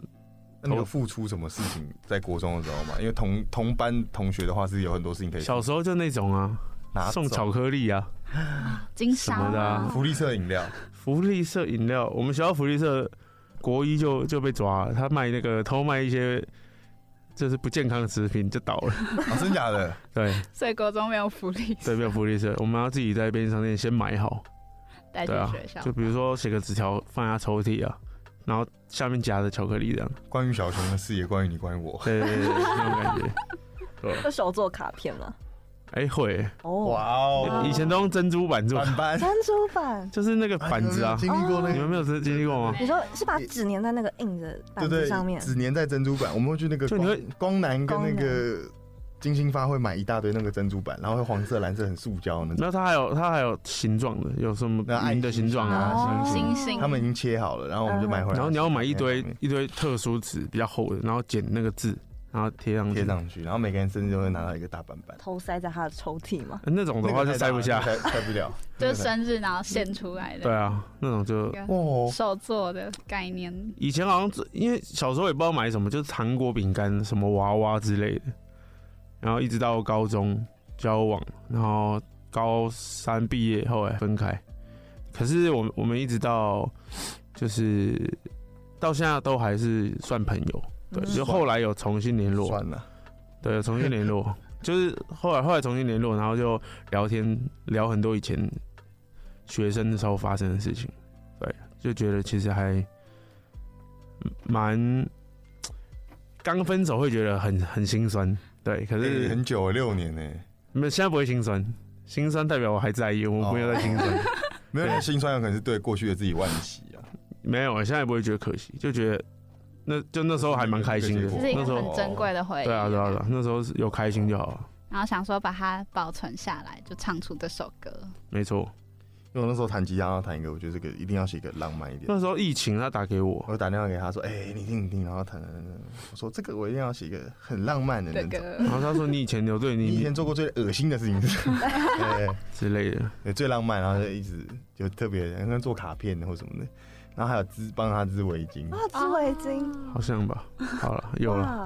那有付出什么事情在国中的时候嘛？因为同同班同学的话是有很多事情可以。小时候就那种啊。送巧克力啊，金沙。的福利社饮料，福利社饮料，我们学校福利社国一就就被抓了，他卖那个偷卖一些就是不健康的食品就倒了，真假的？对，所以国中没有福利，对，没有福利社，我们要自己在便利商店先买好，带去学校，就比如说写个纸条放下抽屉啊，然后下面夹着巧克力这样。关于小熊的事也关于你，关于我，对对对，那种感觉。会手做卡片吗？哎会哦哇哦！以前都用珍珠板做板，珍珠板就是那个板子啊。经历过那个，你们没有经历过吗？你说是把纸粘在那个硬的板子上面，纸粘在珍珠板。我们会去那个光光南跟那个金星发会买一大堆那个珍珠板，然后会黄色、蓝色很塑胶那种。那它还有它还有形状的，有什么爱的形状啊？星星。他们已经切好了，然后我们就买回来。然后你要买一堆一堆特殊纸，比较厚的，然后剪那个字。然后贴上贴上去，然后每个人甚至就会拿到一个大板板，偷塞在他的抽屉嘛。那种的话就塞不下，塞不了。就生日然后献出来的。对啊，那种就哦，手做的概念。以前好像因为小时候也不知道买什么，就是糖果、饼干、什么娃娃之类的。然后一直到高中交往，然后高三毕业后来分开。可是我我们一直到就是到现在都还是算朋友。对，就后来有重新联络，算了，对，重新联络，就是后来后来重新联络，然后就聊天聊很多以前学生的时候发生的事情，对，就觉得其实还蛮刚分手会觉得很很心酸，对，可是很久六年呢，没现在不会心酸，心酸代表我还在意，我没有在心酸，没有心酸有可能是对过去的自己惋惜啊，没有，我现在不会觉得可惜，就觉得。那就那时候还蛮开心的，是一个很珍贵的回忆。对啊，对啊，对啊，那时候有开心就好了。然后想说把它保存下来，就唱出这首歌。没错，因为我那时候弹吉他要弹一个，我觉得这个一定要写一个浪漫一点。那时候疫情，他打给我，我打电话给他说：“哎，你听你听。”然后弹弹弹，我说：“这个我一定要写一个很浪漫的那种。”然后他说：“你以前有对你以前做过最恶心的事情是？”之类的，最浪漫，然后就一直就特别像做卡片或什么的。然后还有织帮他织围巾啊，织围巾好像吧。好了，有了。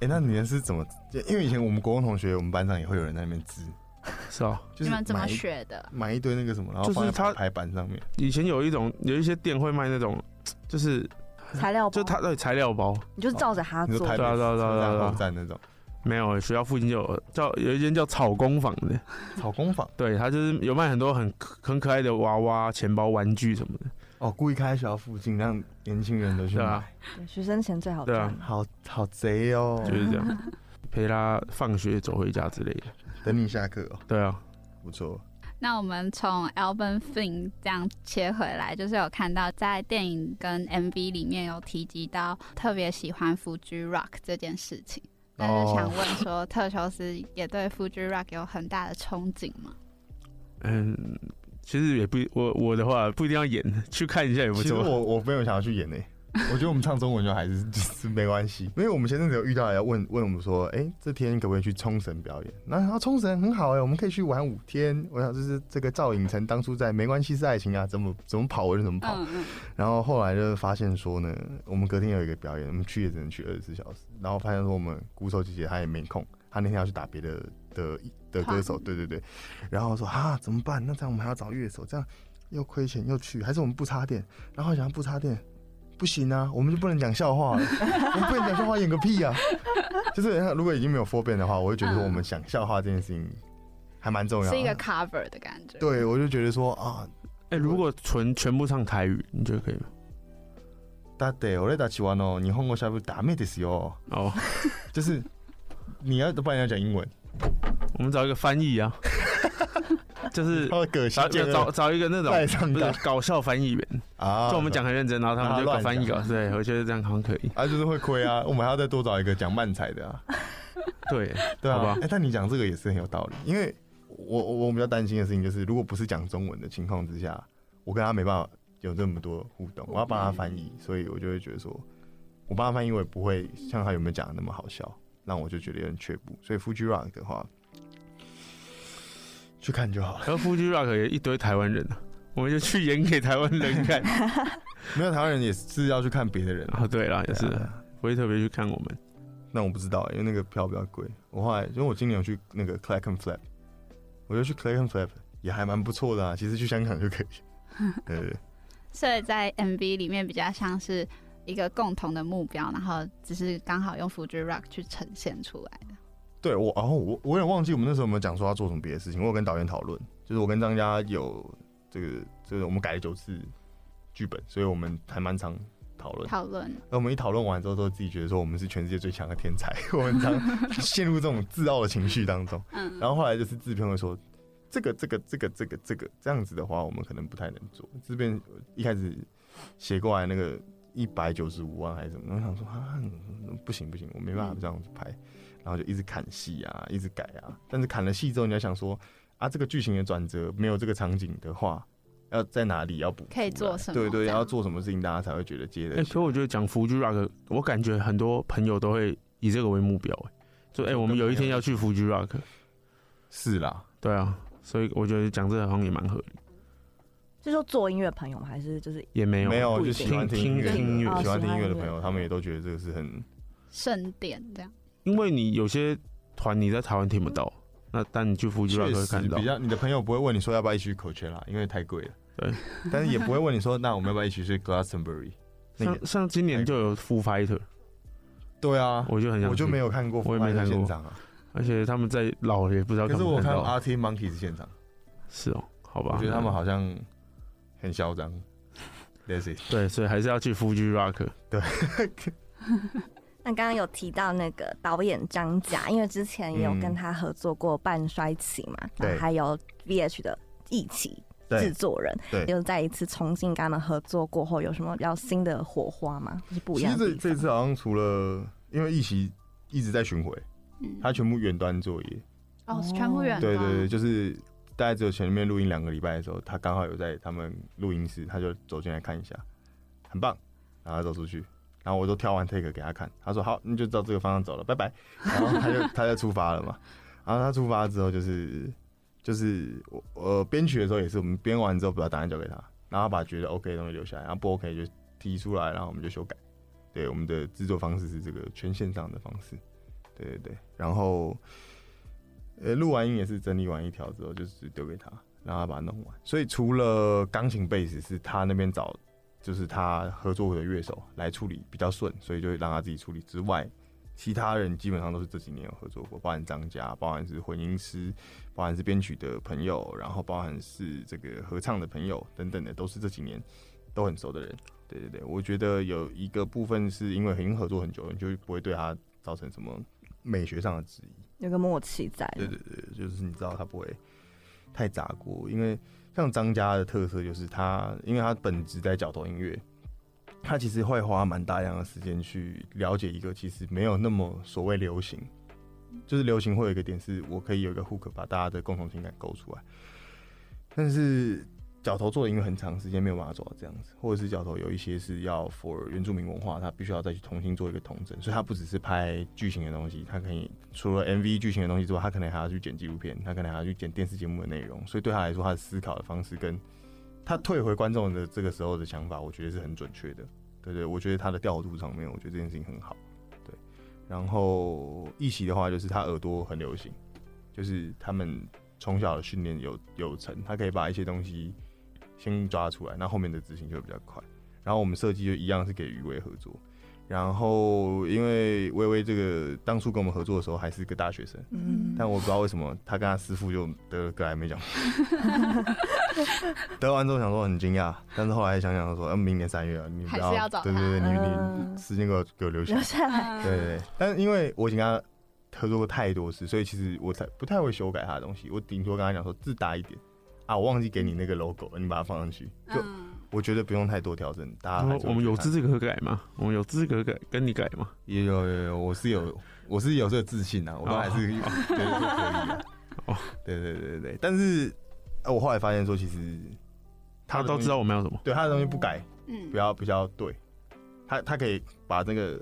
哎，那你们是怎么？因为以前我们国中同学，我们班上也会有人在那边织，是啊。你们怎么学的？买一堆那个什么，然后放在排版上面。以前有一种，有一些店会卖那种，就是材料包，就他的材料包，你就照着他做。对对对对对，站那种。没有，学校附近就有叫有一间叫草工坊的。草工坊，对他就是有卖很多很很可爱的娃娃、钱包、玩具什么的。哦，故意开学校附近，让年轻人都去买。学生钱最好赚，好好贼哦，就是这样，陪他放学走回家之类的，等你下课哦。对啊，不错。那我们从 Album Film 这样切回来，就是有看到在电影跟 MV 里面有提及到特别喜欢 Fuji Rock 这件事情，但是想问说，特修斯也对 Fuji Rock 有很大的憧憬吗？嗯，其实也不我我的话不一定要演，去看一下也不错。其实我我没有想要去演呢。我觉得我们唱中文就还是 就是没关系，因为我们前阵子有遇到要问问我们说，哎，这天可不可以去冲绳表演？那冲绳很好哎，我们可以去玩五天。我想就是这个赵寅成当初在《没关系是爱情》啊，怎么怎么跑我就怎么跑。然后后来就发现说呢，我们隔天有一个表演，我们去也只能去二十四小时。然后发现说我们鼓手姐姐她也没空，她那天要去打别的的的歌手，对对对。然后说啊怎么办？那这样我们还要找乐手，这样又亏钱又去，还是我们不插电？然后想不插电。不行啊，我们就不能讲笑话了。我们不能讲笑话，演个屁啊！就是如果已经没有 four band 的话，我会觉得说我们讲笑话这件事情还蛮重要，是一个 cover 的感觉。对，我就觉得说啊，哎，如果纯全部唱台语，你觉得可以吗？だって俺たちはの日本語しゃべるダメですよ。哦，就是你要不然要讲英文，我们找一个翻译啊。就是找找找一个那种不是搞笑翻译员 啊，就我们讲很认真，然后他们就搞翻译稿，对，我觉得这样好像可以。啊，就是会亏啊，我们还要再多找一个讲慢才的啊。对 对啊，哎，但你讲这个也是很有道理，因为我我比较担心的事情就是，如果不是讲中文的情况之下，我跟他没办法有这么多互动，我要帮他翻译，所以我就会觉得说，我帮他翻译，我也不会像他有没有讲的那么好笑，让我就觉得有点却步。所以 Fuji Rock 的话。去看就好了。然后夫妻 rock 也一堆台湾人啊，我们就去演给台湾人看。没有台湾人也是要去看别的人啊。对啦，也是不会特别去看我们。那我不知道，因为那个票比较贵。我后来因为我今年有去那个 Clack and Flap，我觉得去 Clack and Flap 也还蛮不错的啊。其实去香港就可以。对。所以在 MV 里面比较像是一个共同的目标，然后只是刚好用 Fuji Rock 去呈现出来的。对我，然后我我有点忘记我们那时候有没有讲说要做什么别的事情。我有跟导演讨论，就是我跟张家有这个，这个我们改了九次剧本，所以我们还蛮常讨论讨论。那我们一讨论完之后，都自己觉得说我们是全世界最强的天才，我们常陷入这种自傲的情绪当中。嗯。然后后来就是制片会说，这个这个这个这个这个这样子的话，我们可能不太能做。这边一开始写过来那个一百九十五万还是什么，我想说啊，不行不行，我没办法这样子拍。然后就一直砍戏啊，一直改啊。但是砍了戏之后，你要想说啊，这个剧情的转折没有这个场景的话，要在哪里要补？可以做什么？对对，要做什么事情，大家才会觉得接的。哎，可我觉得讲福居 rock，我感觉很多朋友都会以这个为目标。哎，就哎，我们有一天要去福居 rock。是啦，对啊，所以我觉得讲这个好像也蛮合理。就说做音乐朋友，还是就是也没有没有就喜欢听音乐、喜欢听音乐的朋友，他们也都觉得这个是很盛典这样。因为你有些团你在台湾听不到，那但你去福州可以看到。比较你的朋友不会问你说要不要一起去 Coachella，因为太贵了。对，但是也不会问你说那我们要不要一起去 Glastonbury。像像 今年就有 Full Fighter。对啊，我就很想，我就没有看过，我也没看过现场啊。而且他们在老也不知道。可是我看 RT Monkeys 现场。是哦，好吧。我觉得他们好像很嚣张。对，所以还是要去 Fuji Rock。对。那刚刚有提到那个导演张甲，因为之前也有跟他合作过《半衰期》嘛，然后还有 VH 的一起制作人，对，又再一次重新跟他们合作过后，有什么比较新的火花吗？是不一样。其实这这次好像除了因为一起一直在巡回，他全部远端作业哦，全部远对对对，就是大概只有前面录音两个礼拜的时候，他刚好有在他们录音室，他就走进来看一下，很棒，然后走出去。然后我都挑完 take 给他看，他说好，你就照这个方向走了，拜拜。然后他就他就出发了嘛。然后他出发之后就是就是我呃编曲的时候也是，我们编完之后把答案交给他，然后把觉得 OK 的东西留下来，然后不 OK 就提出来，然后我们就修改。对，我们的制作方式是这个全线上的方式。对对对。然后呃录完音也是整理完一条之后，就是丢给他，让他把它弄完。所以除了钢琴贝斯是他那边找。就是他合作过的乐手来处理比较顺，所以就让他自己处理。之外，其他人基本上都是这几年有合作过，包含张家，包含是混音师，包含是编曲的朋友，然后包含是这个合唱的朋友等等的，都是这几年都很熟的人。对对对，我觉得有一个部分是因为已经合作很久，你就不会对他造成什么美学上的质疑，有个默契在。对对对，就是你知道他不会太砸锅，因为。像张家的特色就是他，因为他本职在角头音乐，他其实会花蛮大量的时间去了解一个其实没有那么所谓流行，就是流行会有一个点是我可以有一个 hook 把大家的共同情感勾出来。但是角头做的音乐很长时间没有办法做到这样子，或者是角头有一些是要 for 原住民文化，他必须要再去重新做一个统整，所以他不只是拍剧情的东西，他可以除了 MV 剧情的东西之外，他可能还要去剪纪录片，他可能还要去剪电视节目的内容，所以对他来说，他的思考的方式跟他退回观众的这个时候的想法，我觉得是很准确的。对对，我觉得他的调度上面，我觉得这件事情很好。对，然后一起的话，就是他耳朵很流行，就是他们从小的训练有有成，他可以把一些东西先抓出来，那后面的执行就会比较快。然后我们设计就一样是给余威合作。然后，因为微微这个当初跟我们合作的时候还是个大学生，嗯，但我不知道为什么他跟他师傅就得了格莱美奖，得完之后想说很惊讶，但是后来想想说，嗯，明年三月啊，你不要，对对对，你你时间给我给我留下，对对。但是因为我已经跟他合作过太多次，所以其实我才不太会修改他的东西，我顶多跟他讲说字大一点啊，我忘记给你那个 logo 了，你把它放上去就。我觉得不用太多调整，大家我们有资格改吗？我们有资格改跟你改吗？也有有有，我是有我是有这个自信啊，我都还是可以的。哦，对对对对对，但是我后来发现说，其实他都知道我们要什么，对他的东西不改，嗯，比较比较对，他他可以把那个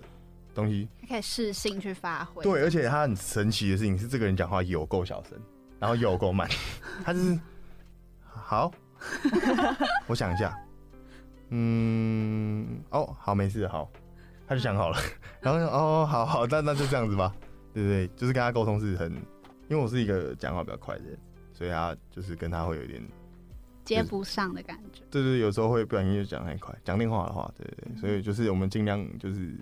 东西，他可以试性去发挥。对，而且他很神奇的事情是，这个人讲话有够小声，然后有够慢，他就是好，我想一下。嗯，哦，好，没事，好，他就想好了，然后哦，好好，那那就这样子吧，对不对？就是跟他沟通是很，因为我是一个讲话比较快的人，所以他就是跟他会有点接不上的感觉。对对，有时候会不小心就讲太快，讲电话的话，对对，所以就是我们尽量就是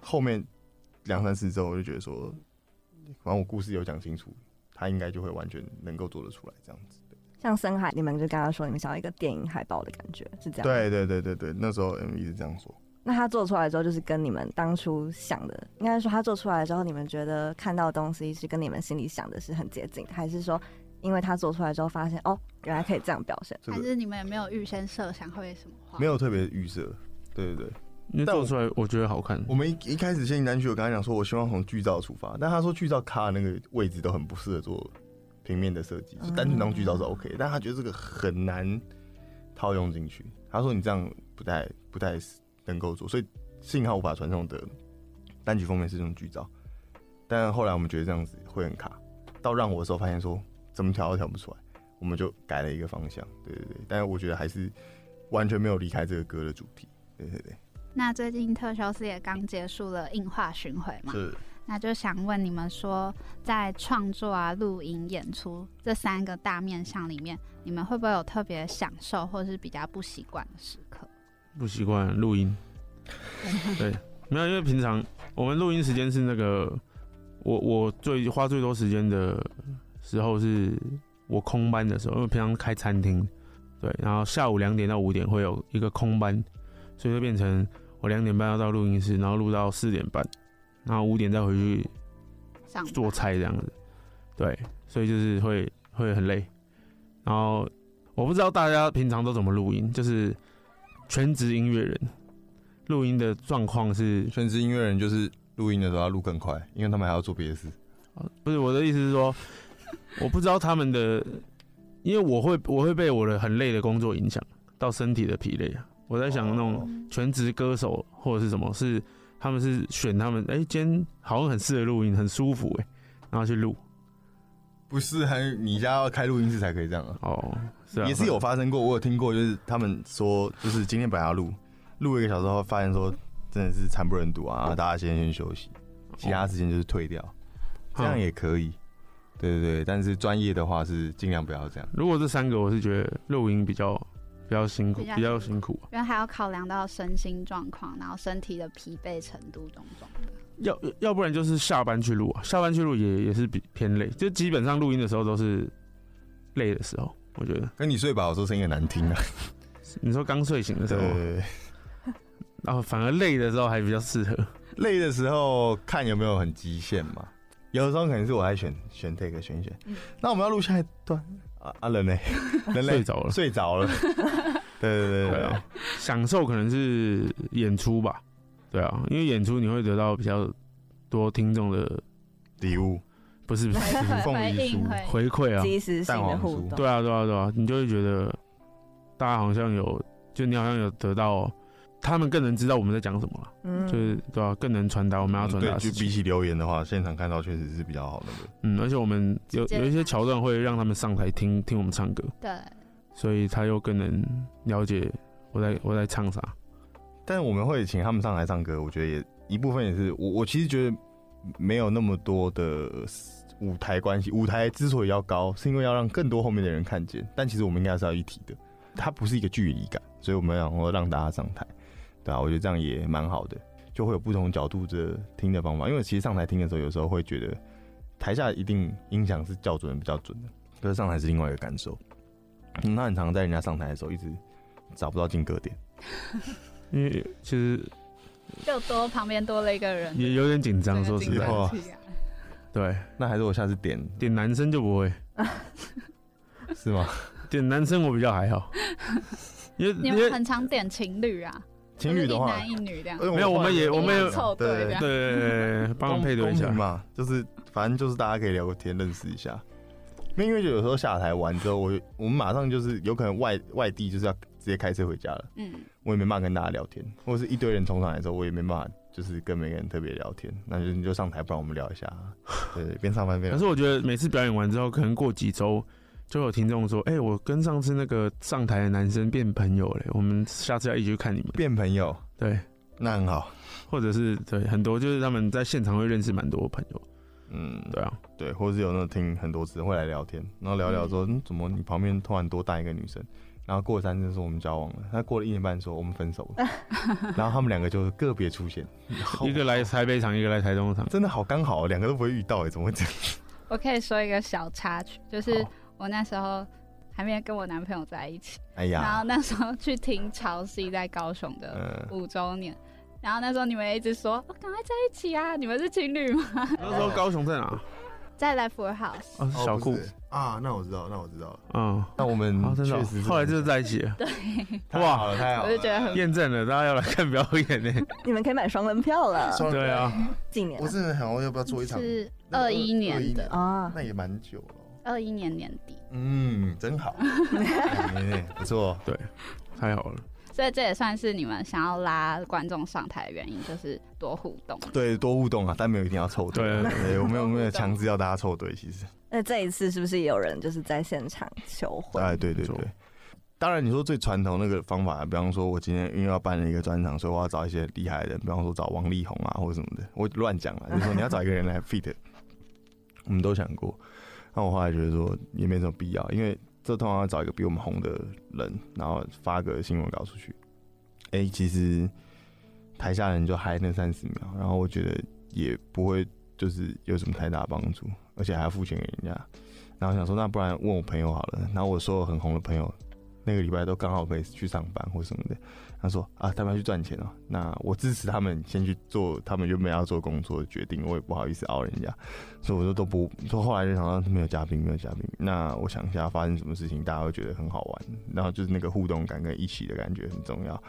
后面两三次之后，我就觉得说，反正我故事有讲清楚，他应该就会完全能够做得出来这样子。像深海，你们就刚刚说，你们想要一个电影海报的感觉，是这样。对对对对对，那时候 MV 是这样说。那他做出来之后，就是跟你们当初想的，应该说他做出来之后，你们觉得看到的东西是跟你们心里想的是很接近，还是说因为他做出来之后发现哦，原来可以这样表现？还是你们也没有预先设想会什么话？没有特别预设，对对对。因为做出来我觉得好看。我们一一开始先单曲，我跟他讲说，我希望从剧照出发，但他说剧照卡那个位置都很不适合做。平面的设计，就单纯当剧照是 OK，但他觉得这个很难套用进去。他说你这样不太不太能够做，所以信号无法传送的单曲封面是用剧照。但后来我们觉得这样子会很卡，到让我的时候发现说怎么调都调不出来，我们就改了一个方向。对对对，但是我觉得还是完全没有离开这个歌的主题。对对对。那最近特修斯也刚结束了硬化巡回嘛？是。那就想问你们说，在创作啊、录音、演出这三个大面向里面，你们会不会有特别享受或者是比较不习惯的时刻？不习惯录音，对，没有，因为平常我们录音时间是那个，我我最花最多时间的时候是我空班的时候，因为平常开餐厅，对，然后下午两点到五点会有一个空班，所以就变成我两点半要到录音室，然后录到四点半。然后五点再回去做菜这样子，对，所以就是会会很累。然后我不知道大家平常都怎么录音，就是全职音乐人录音的状况是，全职音乐人就是录音的时候要录更快，因为他们还要做别的事。不是我的意思是说，我不知道他们的，因为我会我会被我的很累的工作影响到身体的疲累啊。我在想那种全职歌手或者是什么是。他们是选他们，哎，今天好像很适合录音，很舒服，哎，然后去录。不是，还你家要开录音室才可以这样啊？哦，是啊，也是有发生过，我有听过，就是他们说，就是今天本来要录，录一个小时后，发现说真的是惨不忍睹啊，大家先先休息，其他时间就是退掉，这样也可以。对对对，但是专业的话是尽量不要这样。如果这三个，我是觉得录音比较。比较辛苦，比较辛苦，因为还要考量到身心状况，然后身体的疲惫程度种种的。要要不然就是下班去录啊，下班去录也也是比偏累，就基本上录音的时候都是累的时候，我觉得。跟你睡饱的时候声音也难听啊。你说刚睡醒的时候，然后反而累的时候还比较适合。累的时候看有没有很极限嘛，有的时候可能是我还选选这个选一选。那我们要录下一段。啊啊人呢？人睡着了，睡着了。对对对对，享受可能是演出吧。对啊，因为演出你会得到比较多听众的礼物，不不是不是回应回馈啊，即时性的互动。对啊对啊对啊，你就会觉得大家好像有，就你好像有得到。他们更能知道我们在讲什么了，嗯，就是对吧？更能传达我们要传达。就比起留言的话，现场看到确实是比较好的。嗯，而且我们有有一些桥段会让他们上台听听我们唱歌，对，所以他又更能了解我在我在唱啥。但是我们会请他们上台唱歌，我觉得也一部分也是我我其实觉得没有那么多的舞台关系。舞台之所以要高，是因为要让更多后面的人看见。但其实我们应该是要一体的，它不是一个距离感，所以我们要让大家上台。对啊，我觉得这样也蛮好的，就会有不同角度的听的方法。因为其实上台听的时候，有时候会觉得台下一定音响是校准比较准的，可是上台是另外一个感受。那很常在人家上台的时候，一直找不到进歌点，因为其实就多旁边多了一个人，也有点紧张。说实话，对，那还是我下次点点男生就不会，是吗？点男生我比较还好，因为你们很常点情侣啊。情侣的话，一男一女这样，没有，我们也我们也凑对对对，帮配对一下嘛，就是反正就是大家可以聊个天，认识一下。因为有时候下台完之后，我我们马上就是有可能外外地就是要直接开车回家了，嗯，我也没办法跟大家聊天，或者是一堆人冲上来的时候，我也没办法就是跟每个人特别聊天，那就你就上台，不然我们聊一下，对，边上班边。可是我觉得每次表演完之后，可能过几周。就有听众说：“哎，我跟上次那个上台的男生变朋友了，我们下次要一起去看你们变朋友。”对，那很好。或者是对很多，就是他们在现场会认识蛮多朋友。嗯，对啊，对，或者是有那种听很多次会来聊天，然后聊聊说：“嗯，怎么你旁边突然多带一个女生？”然后过三天说我们交往了，他过了一年半说我们分手了，然后他们两个就是个别出现，一个来台北场，一个来台东场，真的好刚好，两个都不会遇到，哎，怎么会这样？我可以说一个小插曲，就是。我那时候还没跟我男朋友在一起，哎呀，然后那时候去听潮汐在高雄的五周年，然后那时候你们一直说，赶快在一起啊，你们是情侣吗？那时候高雄在哪？在 Life House，小库。啊，那我知道，那我知道，嗯，那我们确实后来就是在一起了，对，哇，好了，太好了，我就觉得很验证了，大家要来看表演呢，你们可以买双门票了，对啊，今年我真的想问要不要做一场，是二一年的啊，那也蛮久了。二一年年底，嗯，真好，不错，对，太好了。所以这也算是你们想要拉观众上台的原因，就是多互动。对，多互动啊，但没有一定要凑对，对，我没有没有强制要大家凑对，其实。那这一次是不是也有人就是在现场求婚？哎，对对对。当然，你说最传统那个方法，比方说我今天因为要办了一个专场，所以我要找一些厉害的人，比方说找王力宏啊或者什么的，我乱讲了，就是说你要找一个人来 fit，我们都想过。那我后来觉得说也没什么必要，因为这通常要找一个比我们红的人，然后发个新闻稿出去。哎，其实台下人就嗨那三十秒，然后我觉得也不会就是有什么太大帮助，而且还要付钱给人家。然后想说，那不然问我朋友好了。然后我说我很红的朋友，那个礼拜都刚好可以去上班或什么的。他说啊，他们要去赚钱哦，那我支持他们先去做他们原本要做工作的决定，我也不好意思熬人家，所以我说都不说。后来就想到没有嘉宾，没有嘉宾，那我想一下发生什么事情大家会觉得很好玩，然后就是那个互动感跟一起的感觉很重要。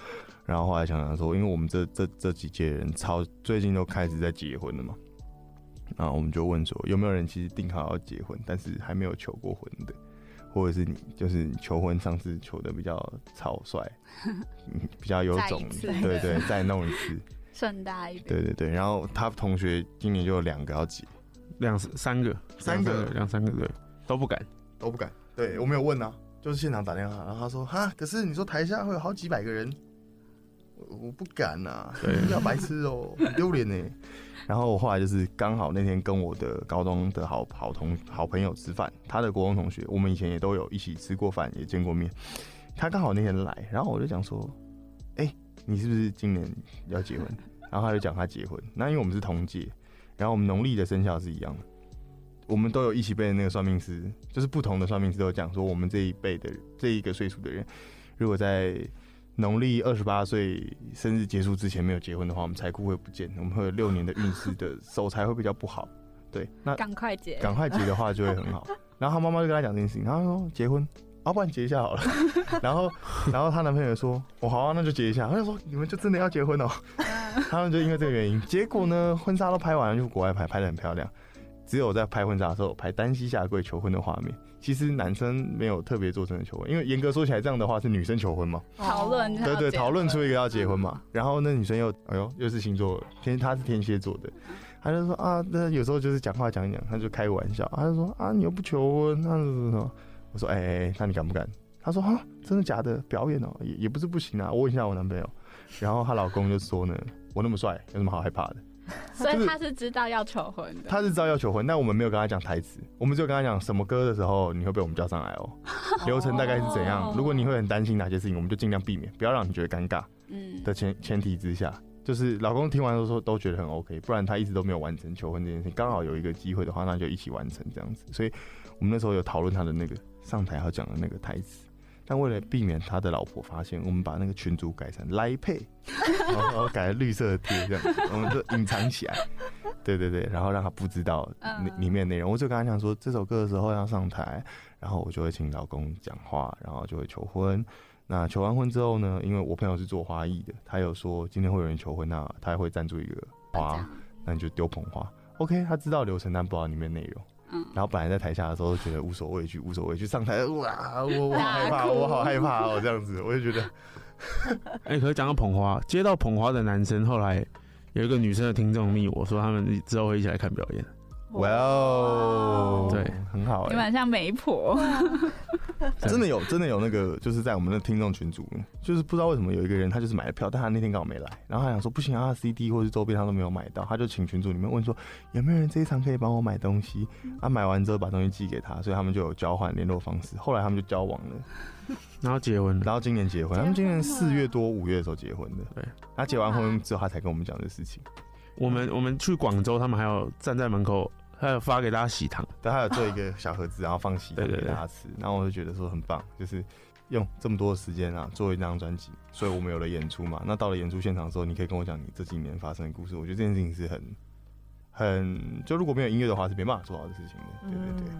然后后来想想说，因为我们这这这几届人超最近都开始在结婚了嘛，然后我们就问说有没有人其实定好要结婚，但是还没有求过婚的。或者是你就是求婚，上次求的比较草率，比较有种，对对，再弄一次，盛大一点。对对对，然后他同学今年就有两个要结，两三个，三个两三个对，都不敢，都不敢。对我没有问啊，就是现场打电话，然后他说哈，可是你说台下会有好几百个人，我我不敢呐，要白痴哦，很丢脸呢。然后我后来就是刚好那天跟我的高中的好好同好朋友吃饭，他的国中同学，我们以前也都有一起吃过饭，也见过面。他刚好那天来，然后我就讲说：“哎，你是不是今年要结婚？”然后他就讲他结婚。那因为我们是同届，然后我们农历的生肖是一样的，我们都有一起背的那个算命师，就是不同的算命师都讲说，我们这一辈的这一个岁数的人，如果在农历二十八岁生日结束之前没有结婚的话，我们财库会不见，我们会有六年的运势的守财会比较不好。对，那赶快结，赶快结的话就会很好。然后他妈妈就跟他讲这件事情，然后说结婚，啊不然结一下好了。然后，然后她男朋友说，我好啊，那就结一下。他就说你们就真的要结婚哦。他们就因为这个原因，结果呢，婚纱都拍完了，就国外拍，拍的很漂亮。只有在拍婚纱的时候拍单膝下跪求婚的画面。其实男生没有特别做真的求婚，因为严格说起来，这样的话是女生求婚嘛？讨论对对，讨论出一个要结婚嘛。然后那女生又哎呦，又是星座天，她是天蝎座的，她就说啊，那有时候就是讲话讲一讲，她就开个玩笑，她就说啊，你又不求婚，那什么什么？我说哎哎，那你敢不敢？她说啊，真的假的？表演哦，也也不是不行啊。我问一下我男朋友，然后她老公就说呢，我那么帅，有什么好害怕的？所以他是知道要求婚的，他是知道要求婚，但我们没有跟他讲台词，我们就跟他讲什么歌的时候你会被我们叫上来哦，流程大概是怎样。如果你会很担心哪些事情，我们就尽量避免，不要让你觉得尴尬。嗯，的前前提之下，就是老公听完都说都觉得很 OK，不然他一直都没有完成求婚这件事情。刚好有一个机会的话，那就一起完成这样子。所以我们那时候有讨论他的那个上台要讲的那个台词。但为了避免他的老婆发现，我们把那个群主改成来配，然后改了绿色的贴，这样子我们就隐藏起来。对对对，然后让他不知道里面内容。我就跟他讲说，这首歌的时候要上台，然后我就会请老公讲话，然后就会求婚。那求完婚之后呢，因为我朋友是做花艺的，他有说今天会有人求婚，那他也会赞助一个花，那你就丢捧花。OK，他知道流程，但不知道里面内容。然后本来在台下的时候觉得无所畏惧，无所畏惧，上台哇，我我好害怕，我好害怕哦，这样子，我就觉得，哎，可是讲到捧花，接到捧花的男生，后来有一个女生的听众密我说，他们之后会一起来看表演。哇哦，对，很好，你蛮像媒婆。真的有，真的有那个，就是在我们的听众群组，就是不知道为什么有一个人，他就是买了票，但他那天刚好没来，然后他想说不行啊，CD 或者是周边他都没有买到，他就请群组里面问说有没有人这一场可以帮我买东西，他买完之后把东西寄给他，所以他们就有交换联络方式，后来他们就交往了，然后结婚，然后今年结婚，他们今年四月多五月的时候结婚的，对，他结完婚之后他才跟我们讲这事情，我们我们去广州，他们还有站在门口。他有发给大家喜糖，对，他有做一个小盒子，然后放喜糖给大家吃，然后我就觉得说很棒，就是用这么多的时间啊做一张专辑，所以我们有了演出嘛。那到了演出现场的时候，你可以跟我讲你这几年发生的故事。我觉得这件事情是很很，就如果没有音乐的话是没办法做到的事情的。对对对。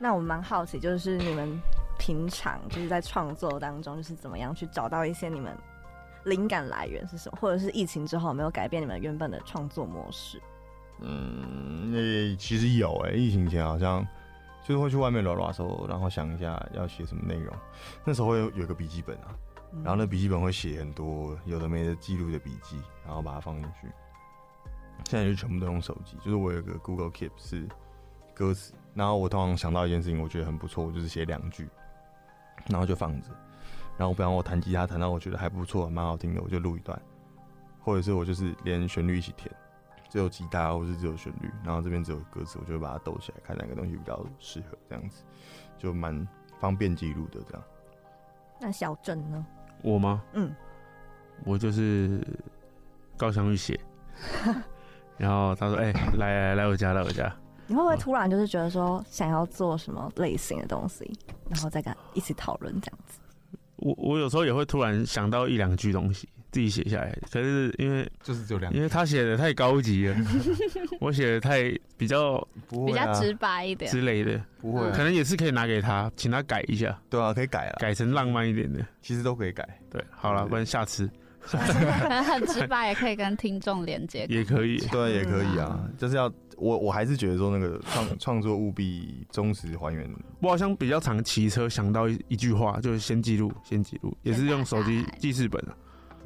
那我蛮好奇，就是你们平常就是在创作当中，就是怎么样去找到一些你们灵感来源是什么，或者是疫情之后有没有改变你们原本的创作模式？嗯，那其实有哎，疫情前好像就是会去外面乱乱搜，然后想一下要写什么内容。那时候会有有个笔记本啊，然后那笔记本会写很多有的没的记录的笔记，然后把它放进去。现在就全部都用手机，就是我有个 Google Keep 是歌词，然后我通常想到一件事情，我觉得很不错，我就是写两句，然后就放着。然后比方我弹吉他弹到我觉得还不错，蛮好听的，我就录一段，或者是我就是连旋律一起填。只有吉他，或是只有旋律，然后这边只有歌词，我就会把它抖起来，看哪个东西比较适合，这样子就蛮方便记录的。这样。那小郑呢？我吗？嗯，我就是高翔玉写，然后他说：“哎，来来来我家，来我家。”你会不会突然就是觉得说想要做什么类型的东西，然后再跟一起讨论这样子？我我有时候也会突然想到一两句东西。自己写下来，可是因为就是只有两，因为他写的太高级了，我写的太比较比较直白一点。之类的，不会，可能也是可以拿给他，请他改一下。对啊，可以改啊，改成浪漫一点的，其实都可以改。对，好了，不然下次，可能很直白，也可以跟听众连接，也可以，对，也可以啊，就是要我我还是觉得说那个创创作务必忠实还原。我好像比较常骑车，想到一句话，就是先记录，先记录，也是用手机记事本啊。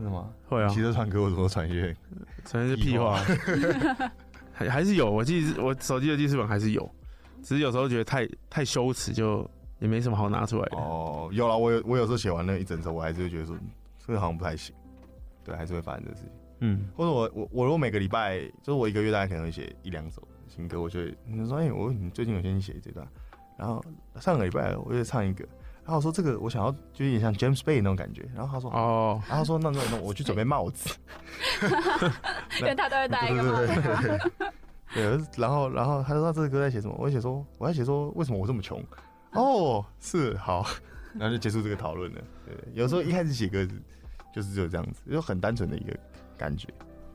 真的吗？会啊！骑车传歌我怎么传一些？传阅是屁话，还还是有。我记我手机的记事本还是有，只是有时候觉得太太羞耻，就也没什么好拿出来的。哦，有了，我有我有时候写完那一整首，我还是会觉得说这个好像不太行。对，还是会发生这事情。嗯，或者我我我如果每个礼拜，就是我一个月大概可能会写一两首新歌，我就会你说哎，我你最近有先写这段，然后上个礼拜我就唱一个。然后我说这个我想要就有点像 James Bay 那种感觉，然后他说哦，然后说那那那我去准备帽子，因为他都会戴一个帽子。对，然后然后他说这个歌在写什么？我写说我在写说为什么我这么穷？哦，是好，然后就结束这个讨论了。对，有时候一开始写歌就是只有这样子，就很单纯的一个感觉。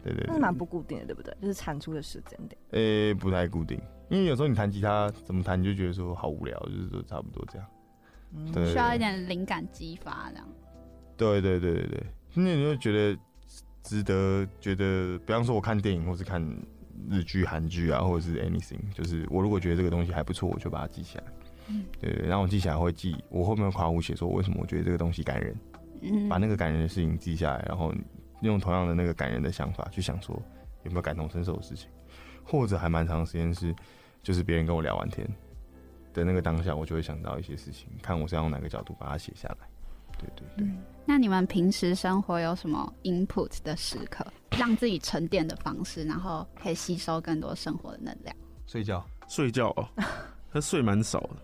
对对，是蛮不固定的，对不对？就是产出的时间点。诶，不太固定，因为有时候你弹吉他怎么弹，你就觉得说好无聊，就是说差不多这样。需要一点灵感激发，这样。对对对对对，那你就觉得值得？觉得，比方说我看电影或是看日剧、韩剧啊，或者是 anything，就是我如果觉得这个东西还不错，我就把它记起来。嗯，对对，然后我记起来会记，我后面夸胡写说为什么我觉得这个东西感人，嗯，把那个感人的事情记下来，然后用同样的那个感人的想法去想说有没有感同身受的事情，或者还蛮长时间是，就是别人跟我聊完天的那个当下，我就会想到一些事情，看我是要用哪个角度把它写下来。对对对。那你们平时生活有什么 input 的时刻，让自己沉淀的方式，然后可以吸收更多生活的能量？睡觉，睡觉哦，他睡蛮少的。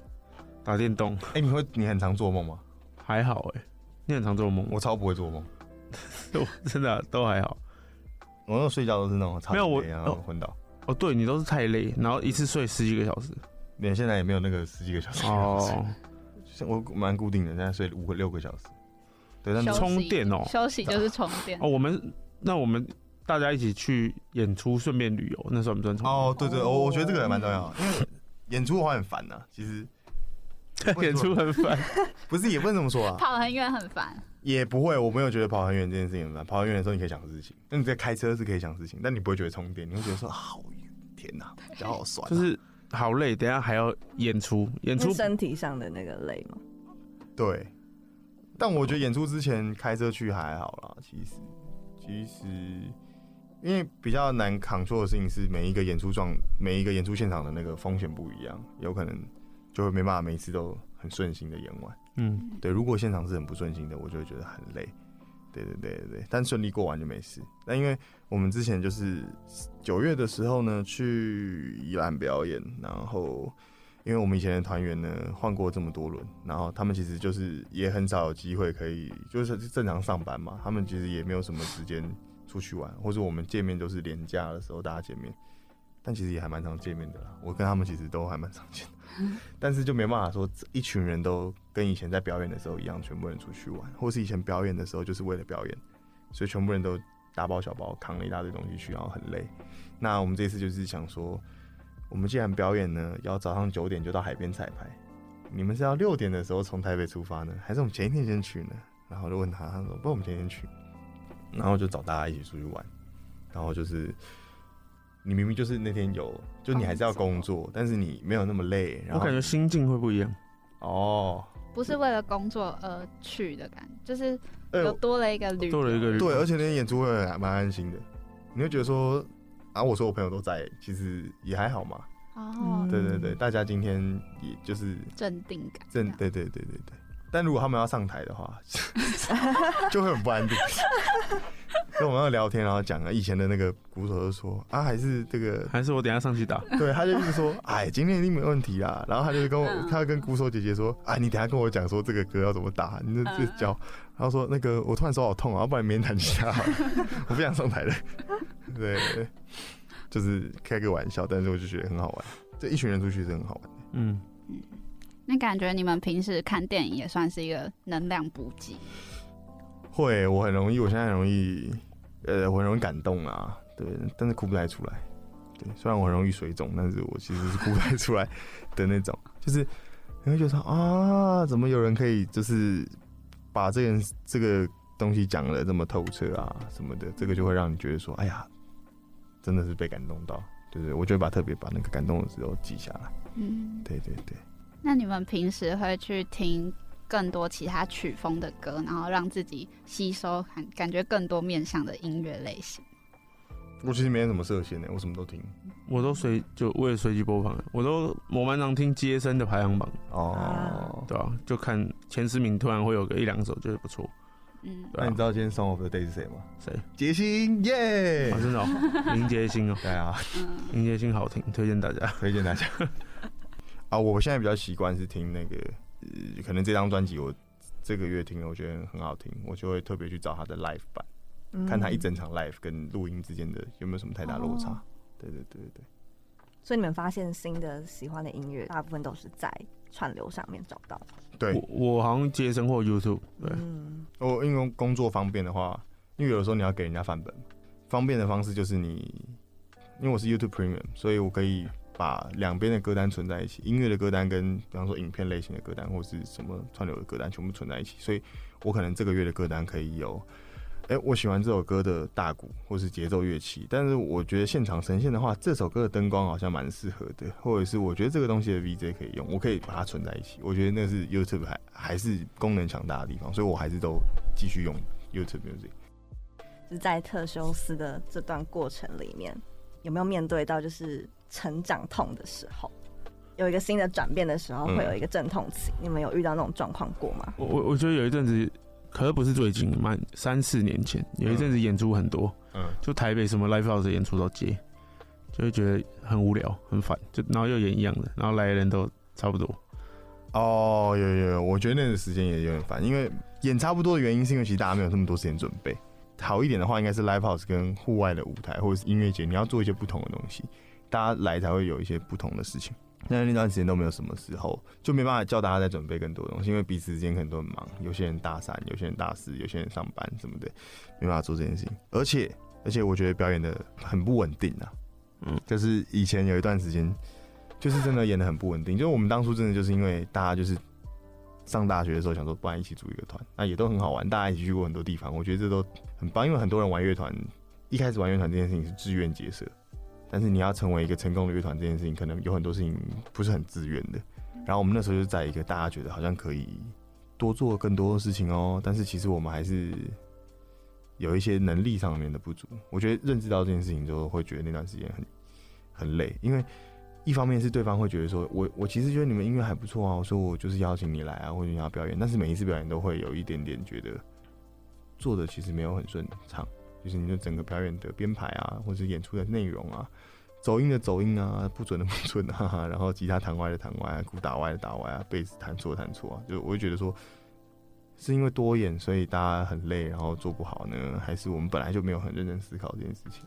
打电动，哎，你会你很常做梦吗？还好哎，你很常做梦，我超不会做梦，我真的都还好。我那睡觉都是那种没有我昏倒。哦，对你都是太累，然后一次睡十几个小时。连现在也没有那个十几个小时哦，我蛮固定的，现在睡五个六个小时。对，但充电哦，休息就是充电哦。我们那我们大家一起去演出，顺便旅游，那时候我们专充哦，对对，我我觉得这个也蛮重要，因为演出的话很烦呐，其实。演出很烦，不是也不能这么说啊。跑很远很烦，也不会，我没有觉得跑很远这件事情很烦。跑很远的时候你可以想事情，那你在开车是可以想事情，但你不会觉得充电，你会觉得说好远，天哪，脚好酸，就是好累。等下还要演出，演出身体上的那个累吗？对，但我觉得演出之前开车去还好啦。其实，其实因为比较难扛错的事情是每一个演出状，每一个演出现场的那个风险不一样，有可能。就会没办法每次都很顺心的演完，嗯，对。如果现场是很不顺心的，我就会觉得很累。对对对对，但顺利过完就没事。那因为我们之前就是九月的时候呢，去宜兰表演，然后因为我们以前的团员呢换过这么多轮，然后他们其实就是也很少有机会可以就是正常上班嘛，他们其实也没有什么时间出去玩，或者我们见面都是年假的时候大家见面。但其实也还蛮常见面的啦，我跟他们其实都还蛮常见的，但是就没办法说一群人都跟以前在表演的时候一样，全部人出去玩，或是以前表演的时候就是为了表演，所以全部人都大包小包扛了一大堆东西去，然后很累。那我们这次就是想说，我们既然表演呢，要早上九点就到海边彩排，你们是要六点的时候从台北出发呢，还是我们前一天先去呢？然后就问他，他说不，我们前一天去，然后就找大家一起出去玩，然后就是。你明明就是那天有，就你还是要工作，但是你没有那么累。我感觉心境会不一样。哦，不是为了工作而去的感觉，就是有多了一个旅，多了一个旅。对，而且那天演出会蛮安心的，你会觉得说，啊，我说我朋友都在，其实也还好嘛。哦，对对对，大家今天也就是镇定感，镇，对对对对对。但如果他们要上台的话，就会很不安定。跟我们要聊天，然后讲啊，以前的那个鼓手就说啊，还是这个，还是我等下上去打。对，他就一直说，哎，今天一定没问题啦。然后他就跟我，他跟鼓手姐姐说，啊，你等下跟我讲说这个歌要怎么打，你这教。然后说那个我突然手好痛啊，要不然明天弹吉他，我不想上台了。对，就是开个玩笑，但是我就觉得很好玩。这一群人出去是很好玩的。嗯嗯。那感觉你们平时看电影也算是一个能量补给。会，我很容易，我现在很容易，呃，我很容易感动啊，对，但是哭不太出来。对，虽然我很容易水肿，但是我其实是哭不太出来的那种。就是你会觉得啊，怎么有人可以就是把这件这个东西讲的这么透彻啊什么的，这个就会让你觉得说，哎呀，真的是被感动到，对不对？我就会把特别把那个感动的时候记下来。嗯，对对对。那你们平时会去听更多其他曲风的歌，然后让自己吸收感感觉更多面向的音乐类型？我其实没什么设限呢，我什么都听，我都随就我也随机播放，我都我蛮常听接生的排行榜。哦，对啊，就看前十名突然会有个一两首就是不错，嗯，那你知道今天 Song of the Day 是谁吗？谁？杰星耶，真的，林杰星哦，对啊，林杰星好听，推荐大家，推荐大家。啊，我现在比较习惯是听那个，可能这张专辑我这个月听了，我觉得很好听，我就会特别去找他的 live 版，看他一整场 live 跟录音之间的有没有什么太大落差。对对对对对。所以你们发现新的喜欢的音乐，大部分都是在串流上面找到的。对，我我好像接生或 YouTube。对，我因为工作方便的话，因为有的时候你要给人家范本，方便的方式就是你，因为我是 YouTube Premium，所以我可以。把两边的歌单存在一起，音乐的歌单跟比方说影片类型的歌单或是什么串流的歌单全部存在一起，所以我可能这个月的歌单可以有哎，我喜欢这首歌的大鼓或是节奏乐器，但是我觉得现场呈现的话，这首歌的灯光好像蛮适合的，或者是我觉得这个东西的 VJ 可以用，我可以把它存在一起。我觉得那是 YouTube 还还是功能强大的地方，所以我还是都继续用 YouTube Music。是在特修斯的这段过程里面，有没有面对到就是成长痛的时候，有一个新的转变的时候，会有一个阵痛期？你们有遇到那种状况过吗？我我我觉得有一阵子。可是不是最近，蛮三四年前有一阵子演出很多，嗯，就台北什么 live house 演出都接，就会觉得很无聊、很烦，就然后又演一样的，然后来的人都差不多。哦，有有有，我觉得那个时间也有点烦，因为演差不多的原因是因为其实大家没有那么多时间准备。好一点的话，应该是 live house 跟户外的舞台或者是音乐节，你要做一些不同的东西，大家来才会有一些不同的事情。那那段时间都没有什么时候，就没办法叫大家再准备更多东西，因为彼此之间可能都很忙，有些人大三，有些人大四，有些人上班什么的，没办法做这件事情。而且，而且我觉得表演的很不稳定啊，嗯，就是以前有一段时间，就是真的演的很不稳定。就是我们当初真的就是因为大家就是上大学的时候想说，不然一起组一个团，那也都很好玩，大家一起去过很多地方，我觉得这都很棒。因为很多人玩乐团，一开始玩乐团这件事情是自愿结社。但是你要成为一个成功的乐团，这件事情可能有很多事情不是很自愿的。然后我们那时候就在一个大家觉得好像可以多做更多的事情哦，但是其实我们还是有一些能力上面的不足。我觉得认知到这件事情之后，会觉得那段时间很很累，因为一方面是对方会觉得说我我其实觉得你们音乐还不错啊，我说我就是邀请你来啊，或者你要表演，但是每一次表演都会有一点点觉得做的其实没有很顺畅。就是你的整个表演的编排啊，或者演出的内容啊，走音的走音啊，不准的不准啊，然后吉他弹歪的弹歪，鼓打歪的打歪啊，贝斯弹错弹错啊，就我就觉得说，是因为多演所以大家很累，然后做不好呢，还是我们本来就没有很认真思考这件事情？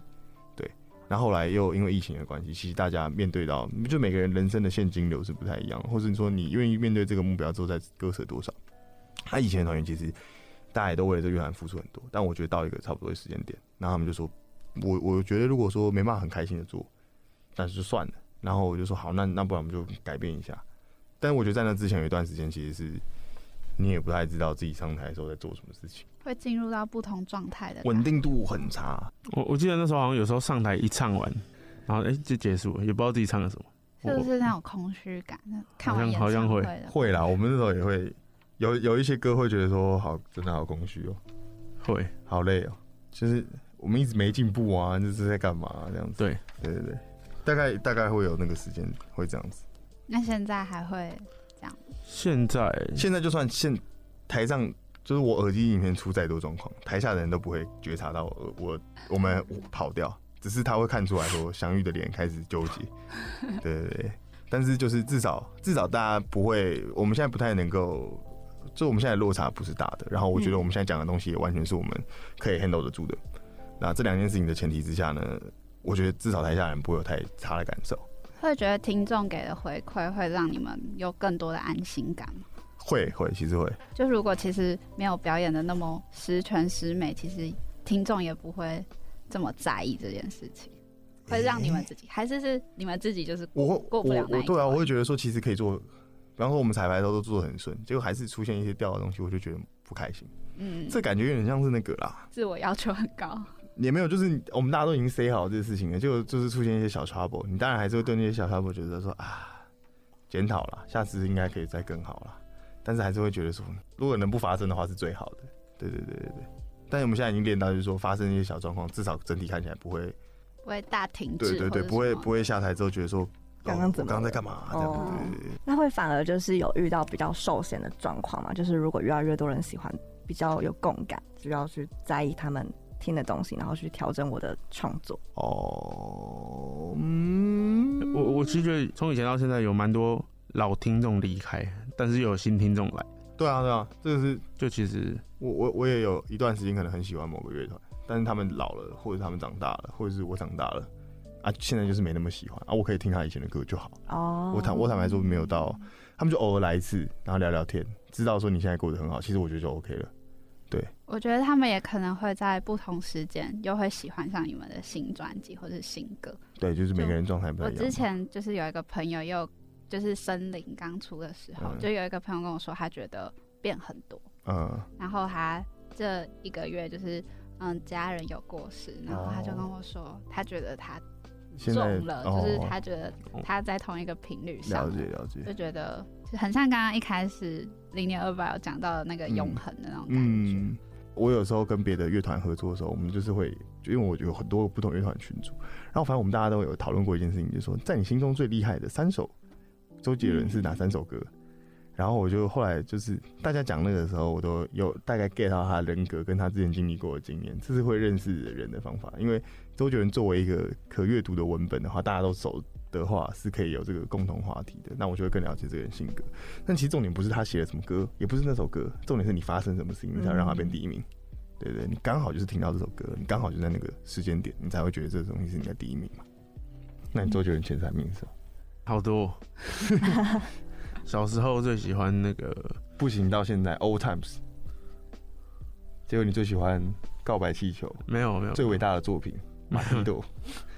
对，然后来又因为疫情的关系，其实大家面对到就每个人人生的现金流是不太一样，或者你说你愿意面对这个目标之后再割舍多少？他以前的团员其实。大家也都为了这乐团付出很多，但我觉得到一个差不多的时间点，然后他们就说，我我觉得如果说没办法很开心的做，但是就算了。然后我就说好，那那不然我们就改变一下。但是我觉得在那之前有一段时间，其实是你也不太知道自己上台的时候在做什么事情，会进入到不同状态的，稳定度很差。我我记得那时候好像有时候上台一唱完，然后哎就结束了，也不知道自己唱了什么，是不是那种空虚感？看完好像会会啦，我们那时候也会。有有一些歌会觉得说好，真的好空虚哦，会好累哦，就是我们一直没进步啊，这是在干嘛这样子？对对对对，大概大概会有那个时间会这样子。那现在还会这样？现在现在就算现台上就是我耳机影片出再多状况，台下的人都不会觉察到我我我们跑掉，只是他会看出来说相遇的脸开始纠结。对对对，但是就是至少至少大家不会，我们现在不太能够。就我们现在落差不是大的，然后我觉得我们现在讲的东西也完全是我们可以 handle 得住的。那这两件事情的前提之下呢，我觉得至少台下人不会有太差的感受。会觉得听众给的回馈会让你们有更多的安心感吗？会会，其实会。就如果其实没有表演的那么十全十美，其实听众也不会这么在意这件事情，会让你们自己还是是你们自己就是我过不了那对啊，我会觉得说其实可以做。比方说，我们彩排的时候都做的很顺，结果还是出现一些掉的东西，我就觉得不开心。嗯，这感觉有点像是那个啦，自我要求很高。也没有，就是我们大家都已经 say 好这个事情了，就就是出现一些小 trouble，你当然还是会对那些小 trouble 觉得说啊，检讨了，下次应该可以再更好了。但是还是会觉得说，如果能不发生的话是最好的。对对对对对。但是我们现在已经练到，就是说发生一些小状况，至少整体看起来不会不会大停滞。对对对，不会不会下台之后觉得说。刚刚怎么？刚刚在干嘛？这样那会反而就是有遇到比较受限的状况嘛？就是如果越来越多人喜欢，比较有共感，就要去在意他们听的东西，然后去调整我的创作。哦，嗯，我我其实觉得从以前到现在有蛮多老听众离开，但是又有新听众来。对啊，对啊，这个是就其实我我我也有一段时间可能很喜欢某个乐团，但是他们老了，或者他们长大了，或者是我长大了。啊，现在就是没那么喜欢啊，我可以听他以前的歌就好。哦，我坦我坦白说没有到，他们就偶尔来一次，然后聊聊天，知道说你现在过得很好，其实我觉得就 OK 了。对，我觉得他们也可能会在不同时间又会喜欢上你们的新专辑或者新歌。对，就是每个人状态不一样。我之前就是有一个朋友，又就是森林刚出的时候，就有一个朋友跟我说，他觉得变很多。嗯，然后他这一个月就是。嗯家人有过世，然后他就跟我说，他觉得他现中了，就是他觉得他在同一个频率上，了解了解，就觉得很像刚刚一开始零点二八有讲到的那个永恒的那种感觉。我有时候跟别的乐团合作的时候，我们就是会，就因为我有很多不同乐团群组，然后反正我们大家都有讨论过一件事情，就是说在你心中最厉害的三首周杰伦是哪三首歌？然后我就后来就是大家讲那个时候，我都有大概 get 到他人格跟他之前经历过的经验，这是会认识人的方法。因为周杰伦作为一个可阅读的文本的话，大家都熟的话是可以有这个共同话题的，那我就会更了解这个人性格。但其实重点不是他写了什么歌，也不是那首歌，重点是你发生什么事情才让他变第一名。对对，你刚好就是听到这首歌，你刚好就在那个时间点，你才会觉得这个东西是你的第一名嘛。那你周杰伦前三名是？好多。小时候最喜欢那个不行，到现在 Old Times。结果你最喜欢告白气球？没有没有，最伟大的作品马蒂朵。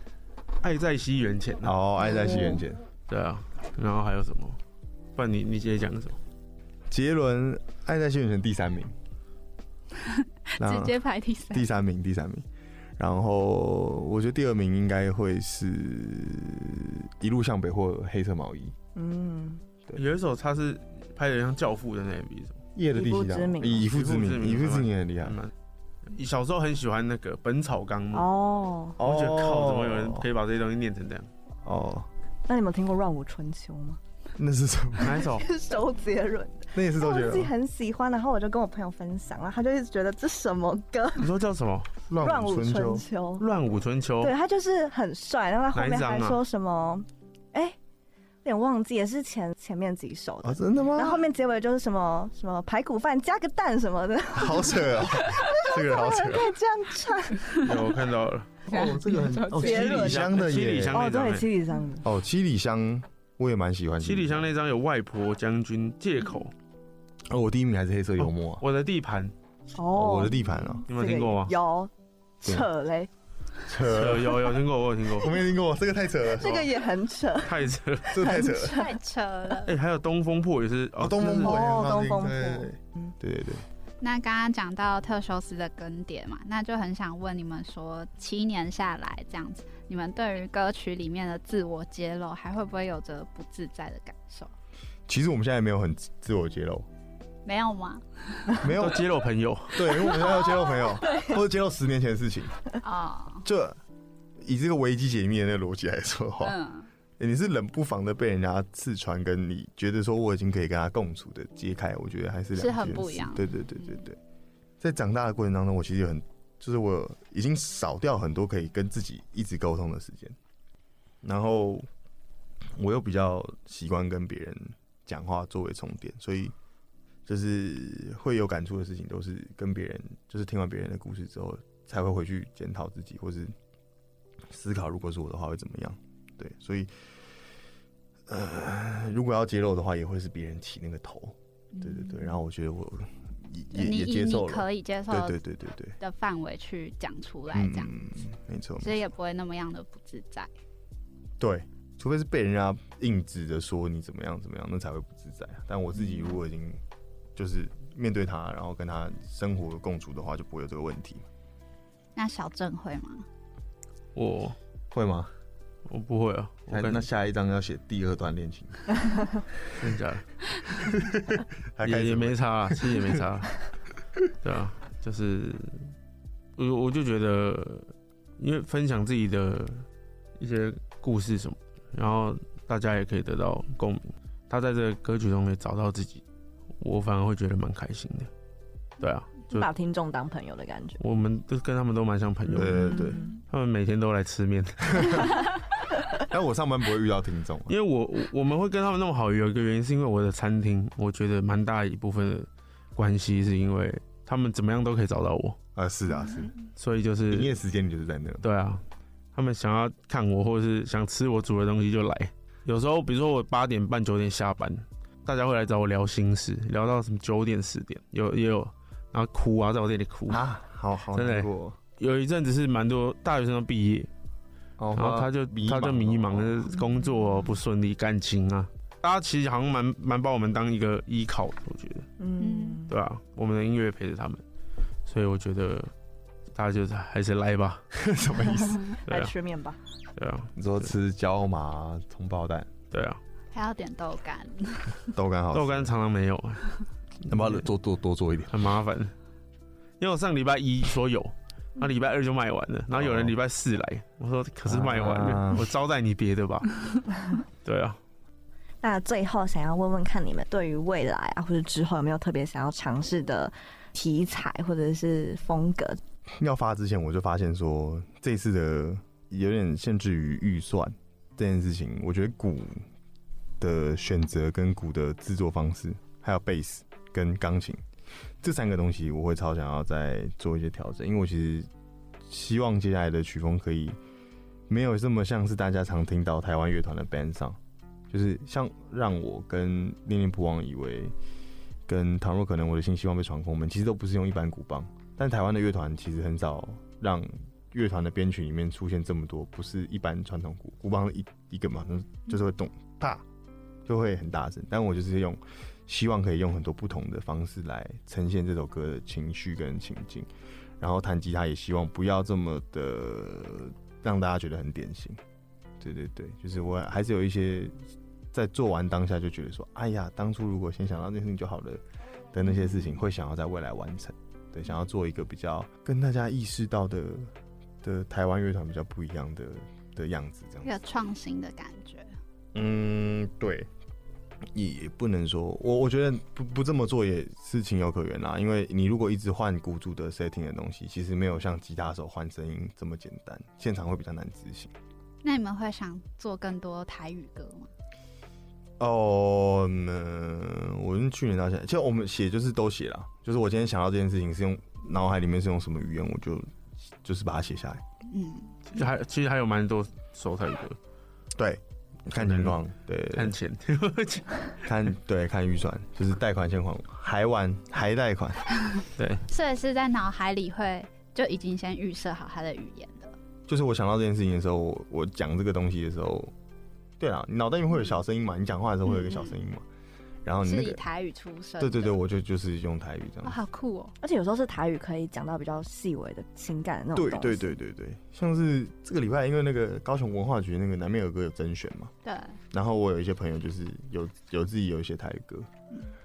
爱在西元前。哦，爱在西元前。对啊，然后还有什么？不然你你直接讲什么？杰伦爱在西元前第三名。直接排第三。第三名，第三名。然后我觉得第二名应该会是一路向北或黑色毛衣。嗯。有一首他是拍的像教父的那 MV，什么夜的第几章？以父之名，以父之名很厉害。小时候很喜欢那个《本草纲目》哦，我觉得靠，怎么有人可以把这些东西念成这样？哦，那你有听过《乱舞春秋》吗？那是什么？哪一首？周杰伦。那也是周杰伦。我自己很喜欢，然后我就跟我朋友分享，然后他就一直觉得这什么歌？你说叫什么？《乱舞春秋》。乱舞春秋。对他就是很帅，然后他后面还说什么？点忘记，也是前前面几首的，真的吗？然后后面结尾就是什么什么排骨饭加个蛋什么的，好扯啊！这个好扯，可以这样唱。有我看到了，哦，这个很哦，七里香的七里香哦，对，七里香的哦，七里香我也蛮喜欢。七里香那张有外婆将军借口，哦，我第一名还是黑色幽默，我的地盘哦，我的地盘啊，你有听过吗？有扯嘞。扯有有听过，我有听过，我没听过，这个太扯了。这个也很扯，太扯，这太扯，太扯了。哎，还有东风破也是哦，东风破，东风破，嗯，对对对。那刚刚讲到特修斯的更迭嘛，那就很想问你们说，七年下来这样子，你们对于歌曲里面的自我揭露，还会不会有着不自在的感受？其实我们现在没有很自我揭露。没有吗？没有揭露朋友，对，因为我们现在要揭露朋友，或者揭露十年前的事情啊。这以这个危机解密的那个逻辑来说的话，嗯，你是冷不防的被人家刺穿，跟你觉得说我已经可以跟他共处的揭开，我觉得还是是很不一样。对对对对对，在长大的过程当中，我其实很就是我已经少掉很多可以跟自己一直沟通的时间，然后我又比较习惯跟别人讲话作为充电，所以。就是会有感触的事情，都是跟别人，就是听完别人的故事之后，才会回去检讨自己，或是思考，如果是我的话会怎么样？对，所以，呃，如果要揭露的话，也会是别人起那个头。对对对，然后我觉得我也也接受了，可以接受，对对对对的范围去讲出来，这样子，没错，所以也不会那么样的不自在。对，除非是被人家硬指着说你怎么样怎么样，那才会不自在。但我自己如果已经就是面对他，然后跟他生活共处的话，就不会有这个问题。那小郑会吗？我会吗？我不会啊。我那那下一章要写第二段恋情，真假的？也也没差，其实也没差。对啊，就是我我就觉得，因为分享自己的一些故事什么，然后大家也可以得到共鸣。他在这个歌曲中也找到自己。我反而会觉得蛮开心的，对啊，就把听众当朋友的感觉。我们都跟他们都蛮像朋友，对对对，他们每天都来吃面。但我上班不会遇到听众，因为我我们会跟他们那么好，有一个原因是因为我的餐厅，我觉得蛮大一部分的关系是因为他们怎么样都可以找到我。啊，是啊是，所以就是营业时间你就是在那，对啊，他们想要看我或者是想吃我煮的东西就来，有时候比如说我八点半九点下班。大家会来找我聊心事，聊到什么九点十点，有也有，然后哭啊，在我这里哭。啊，好好真的。有一阵子是蛮多大学生都毕业，然后他就他就迷茫，工作不顺利，感情啊，大家其实好像蛮蛮把我们当一个依靠，我觉得，嗯，对啊，我们的音乐陪着他们，所以我觉得大家就还是来吧，什么意思？来吃面吧。对啊，你说吃椒麻葱爆蛋，对啊，还要点豆干，豆干好，豆干常常没有，要不要多多多做一点？很麻烦，因为我上礼拜一说有。那礼拜二就卖完了，然后有人礼拜四来，我说可是卖完了，我招待你别的吧。对啊。那最后想要问问看你们对于未来啊，或者之后有没有特别想要尝试的题材或者是风格？要发之前我就发现说，这次的有点限制于预算这件事情，我觉得鼓的选择跟鼓的制作方式，还有贝斯跟钢琴。这三个东西我会超想要再做一些调整，因为我其实希望接下来的曲风可以没有这么像是大家常听到台湾乐团的 band 上，就是像让我跟念念不忘以为跟倘若可能我的心希望被传空门，其实都不是用一般鼓棒，但台湾的乐团其实很少让乐团的编曲里面出现这么多不是一般传统鼓鼓棒一一个嘛，就是会动大就会很大声，但我就是用。希望可以用很多不同的方式来呈现这首歌的情绪跟情境，然后弹吉他也希望不要这么的让大家觉得很典型。对对对，就是我还是有一些在做完当下就觉得说，哎呀，当初如果先想到这件事情就好了的那些事情，会想要在未来完成。对，想要做一个比较跟大家意识到的的台湾乐团比较不一样的的样子，这样一个创新的感觉。嗯，对。也不能说，我我觉得不不这么做也是情有可原啦。因为你如果一直换鼓组的 setting 的东西，其实没有像吉他手换声音这么简单，现场会比较难执行。那你们会想做更多台语歌吗？哦，我从去年到现在，其实我们写就是都写了，就是我今天想到这件事情是用脑海里面是用什么语言，我就就是把它写下来。嗯，还其实还有蛮多首台语歌，对。看情况，对，看钱，看对，看预算，就是贷款现款，还完还贷款，对。所以是在脑海里会就已经先预设好他的语言的。就是我想到这件事情的时候，我我讲这个东西的时候，对啊，脑袋里面会有小声音嘛？你讲话的时候会有一个小声音嘛？然后你以台语出身，对对对，我就就是用台语这样，好酷哦！而且有时候是台语可以讲到比较细微的情感那种。对对对对对，像是这个礼拜，因为那个高雄文化局那个南面有歌有甄选嘛，对。然后我有一些朋友就是有有自己有一些台语歌，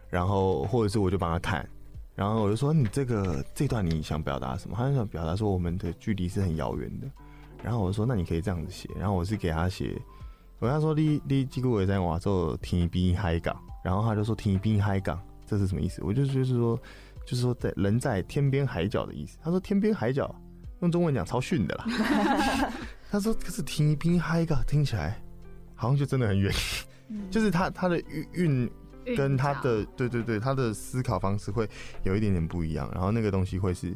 然后或者是我就帮他看，然后我就说你这个这段你想表达什么？他就想表达说我们的距离是很遥远的，然后我就说那你可以这样子写，然后我是给他写，我跟他说你你几个月在我做天边海港。然后他就说“天边海港”，这是什么意思？我就就是说，就是说在人在天边海角的意思。他说“天边海角”，用中文讲超逊的啦。他说：“可是天边海港听起来好像就真的很远。”就是他他的韵韵跟他的对对对他的思考方式会有一点点不一样。然后那个东西会是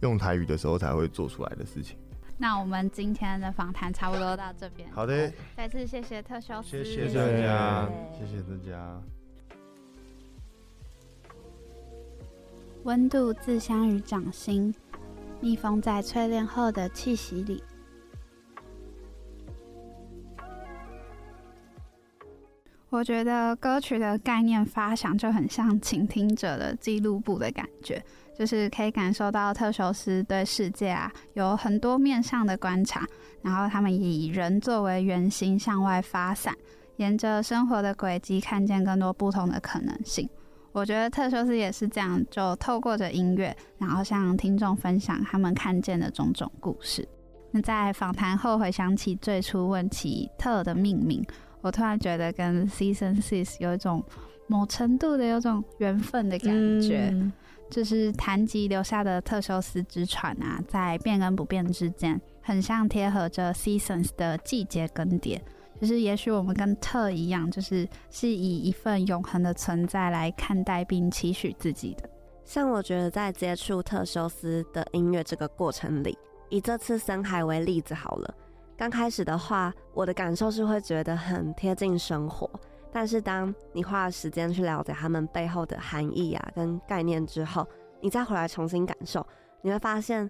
用台语的时候才会做出来的事情。那我们今天的访谈差不多到这边。好的，再次谢谢特修斯，谢谢大家，谢谢大家。温度自香于掌心，密封在淬炼后的气息里。我觉得歌曲的概念发想就很像倾听者的记录簿的感觉。就是可以感受到特修斯对世界啊有很多面向的观察，然后他们以人作为圆心向外发散，沿着生活的轨迹看见更多不同的可能性。我觉得特修斯也是这样，就透过着音乐，然后向听众分享他们看见的种种故事。那在访谈后回想起最初问起特的命名，我突然觉得跟 Season Six 有一种某程度的有种缘分的感觉。就是谈及留下的特修斯之船啊，在变跟不变之间，很像贴合着 seasons 的季节更迭。就是也许我们跟特一样，就是是以一份永恒的存在来看待并期许自己的。像我觉得在接触特修斯的音乐这个过程里，以这次深海为例子好了。刚开始的话，我的感受是会觉得很贴近生活。但是，当你花了时间去了解他们背后的含义啊，跟概念之后，你再回来重新感受，你会发现，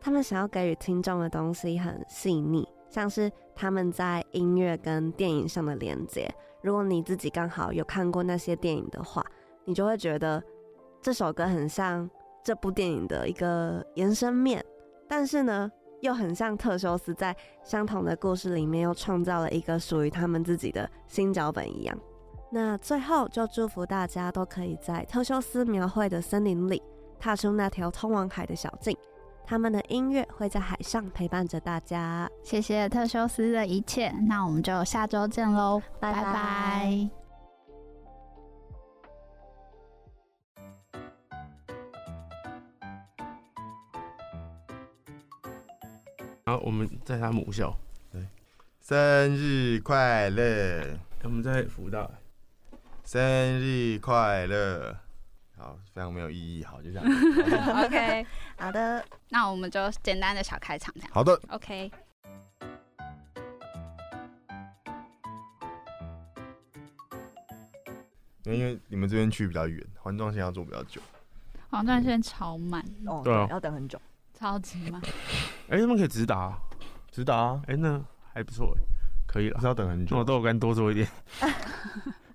他们想要给予听众的东西很细腻，像是他们在音乐跟电影上的连接。如果你自己刚好有看过那些电影的话，你就会觉得这首歌很像这部电影的一个延伸面，但是呢，又很像特修斯在相同的故事里面又创造了一个属于他们自己的新脚本一样。那最后就祝福大家都可以在特修斯描绘的森林里踏出那条通往海的小径，他们的音乐会在海上陪伴着大家。谢谢特修斯的一切，那我们就下周见喽，拜拜。然后我们在他母校，对，生日快乐！我们在福大，生日快乐！好，非常没有意义，好，就这样。OK，好的，那我们就简单的小开场这样。好的，OK。因为你们这边去比较远，环状线要坐比较久。环状线超慢，哦，对，要等很久。超级慢，哎、他们可以直达、直达、哎、那还不错、可以了，是要等很久，我都我跟多做一点。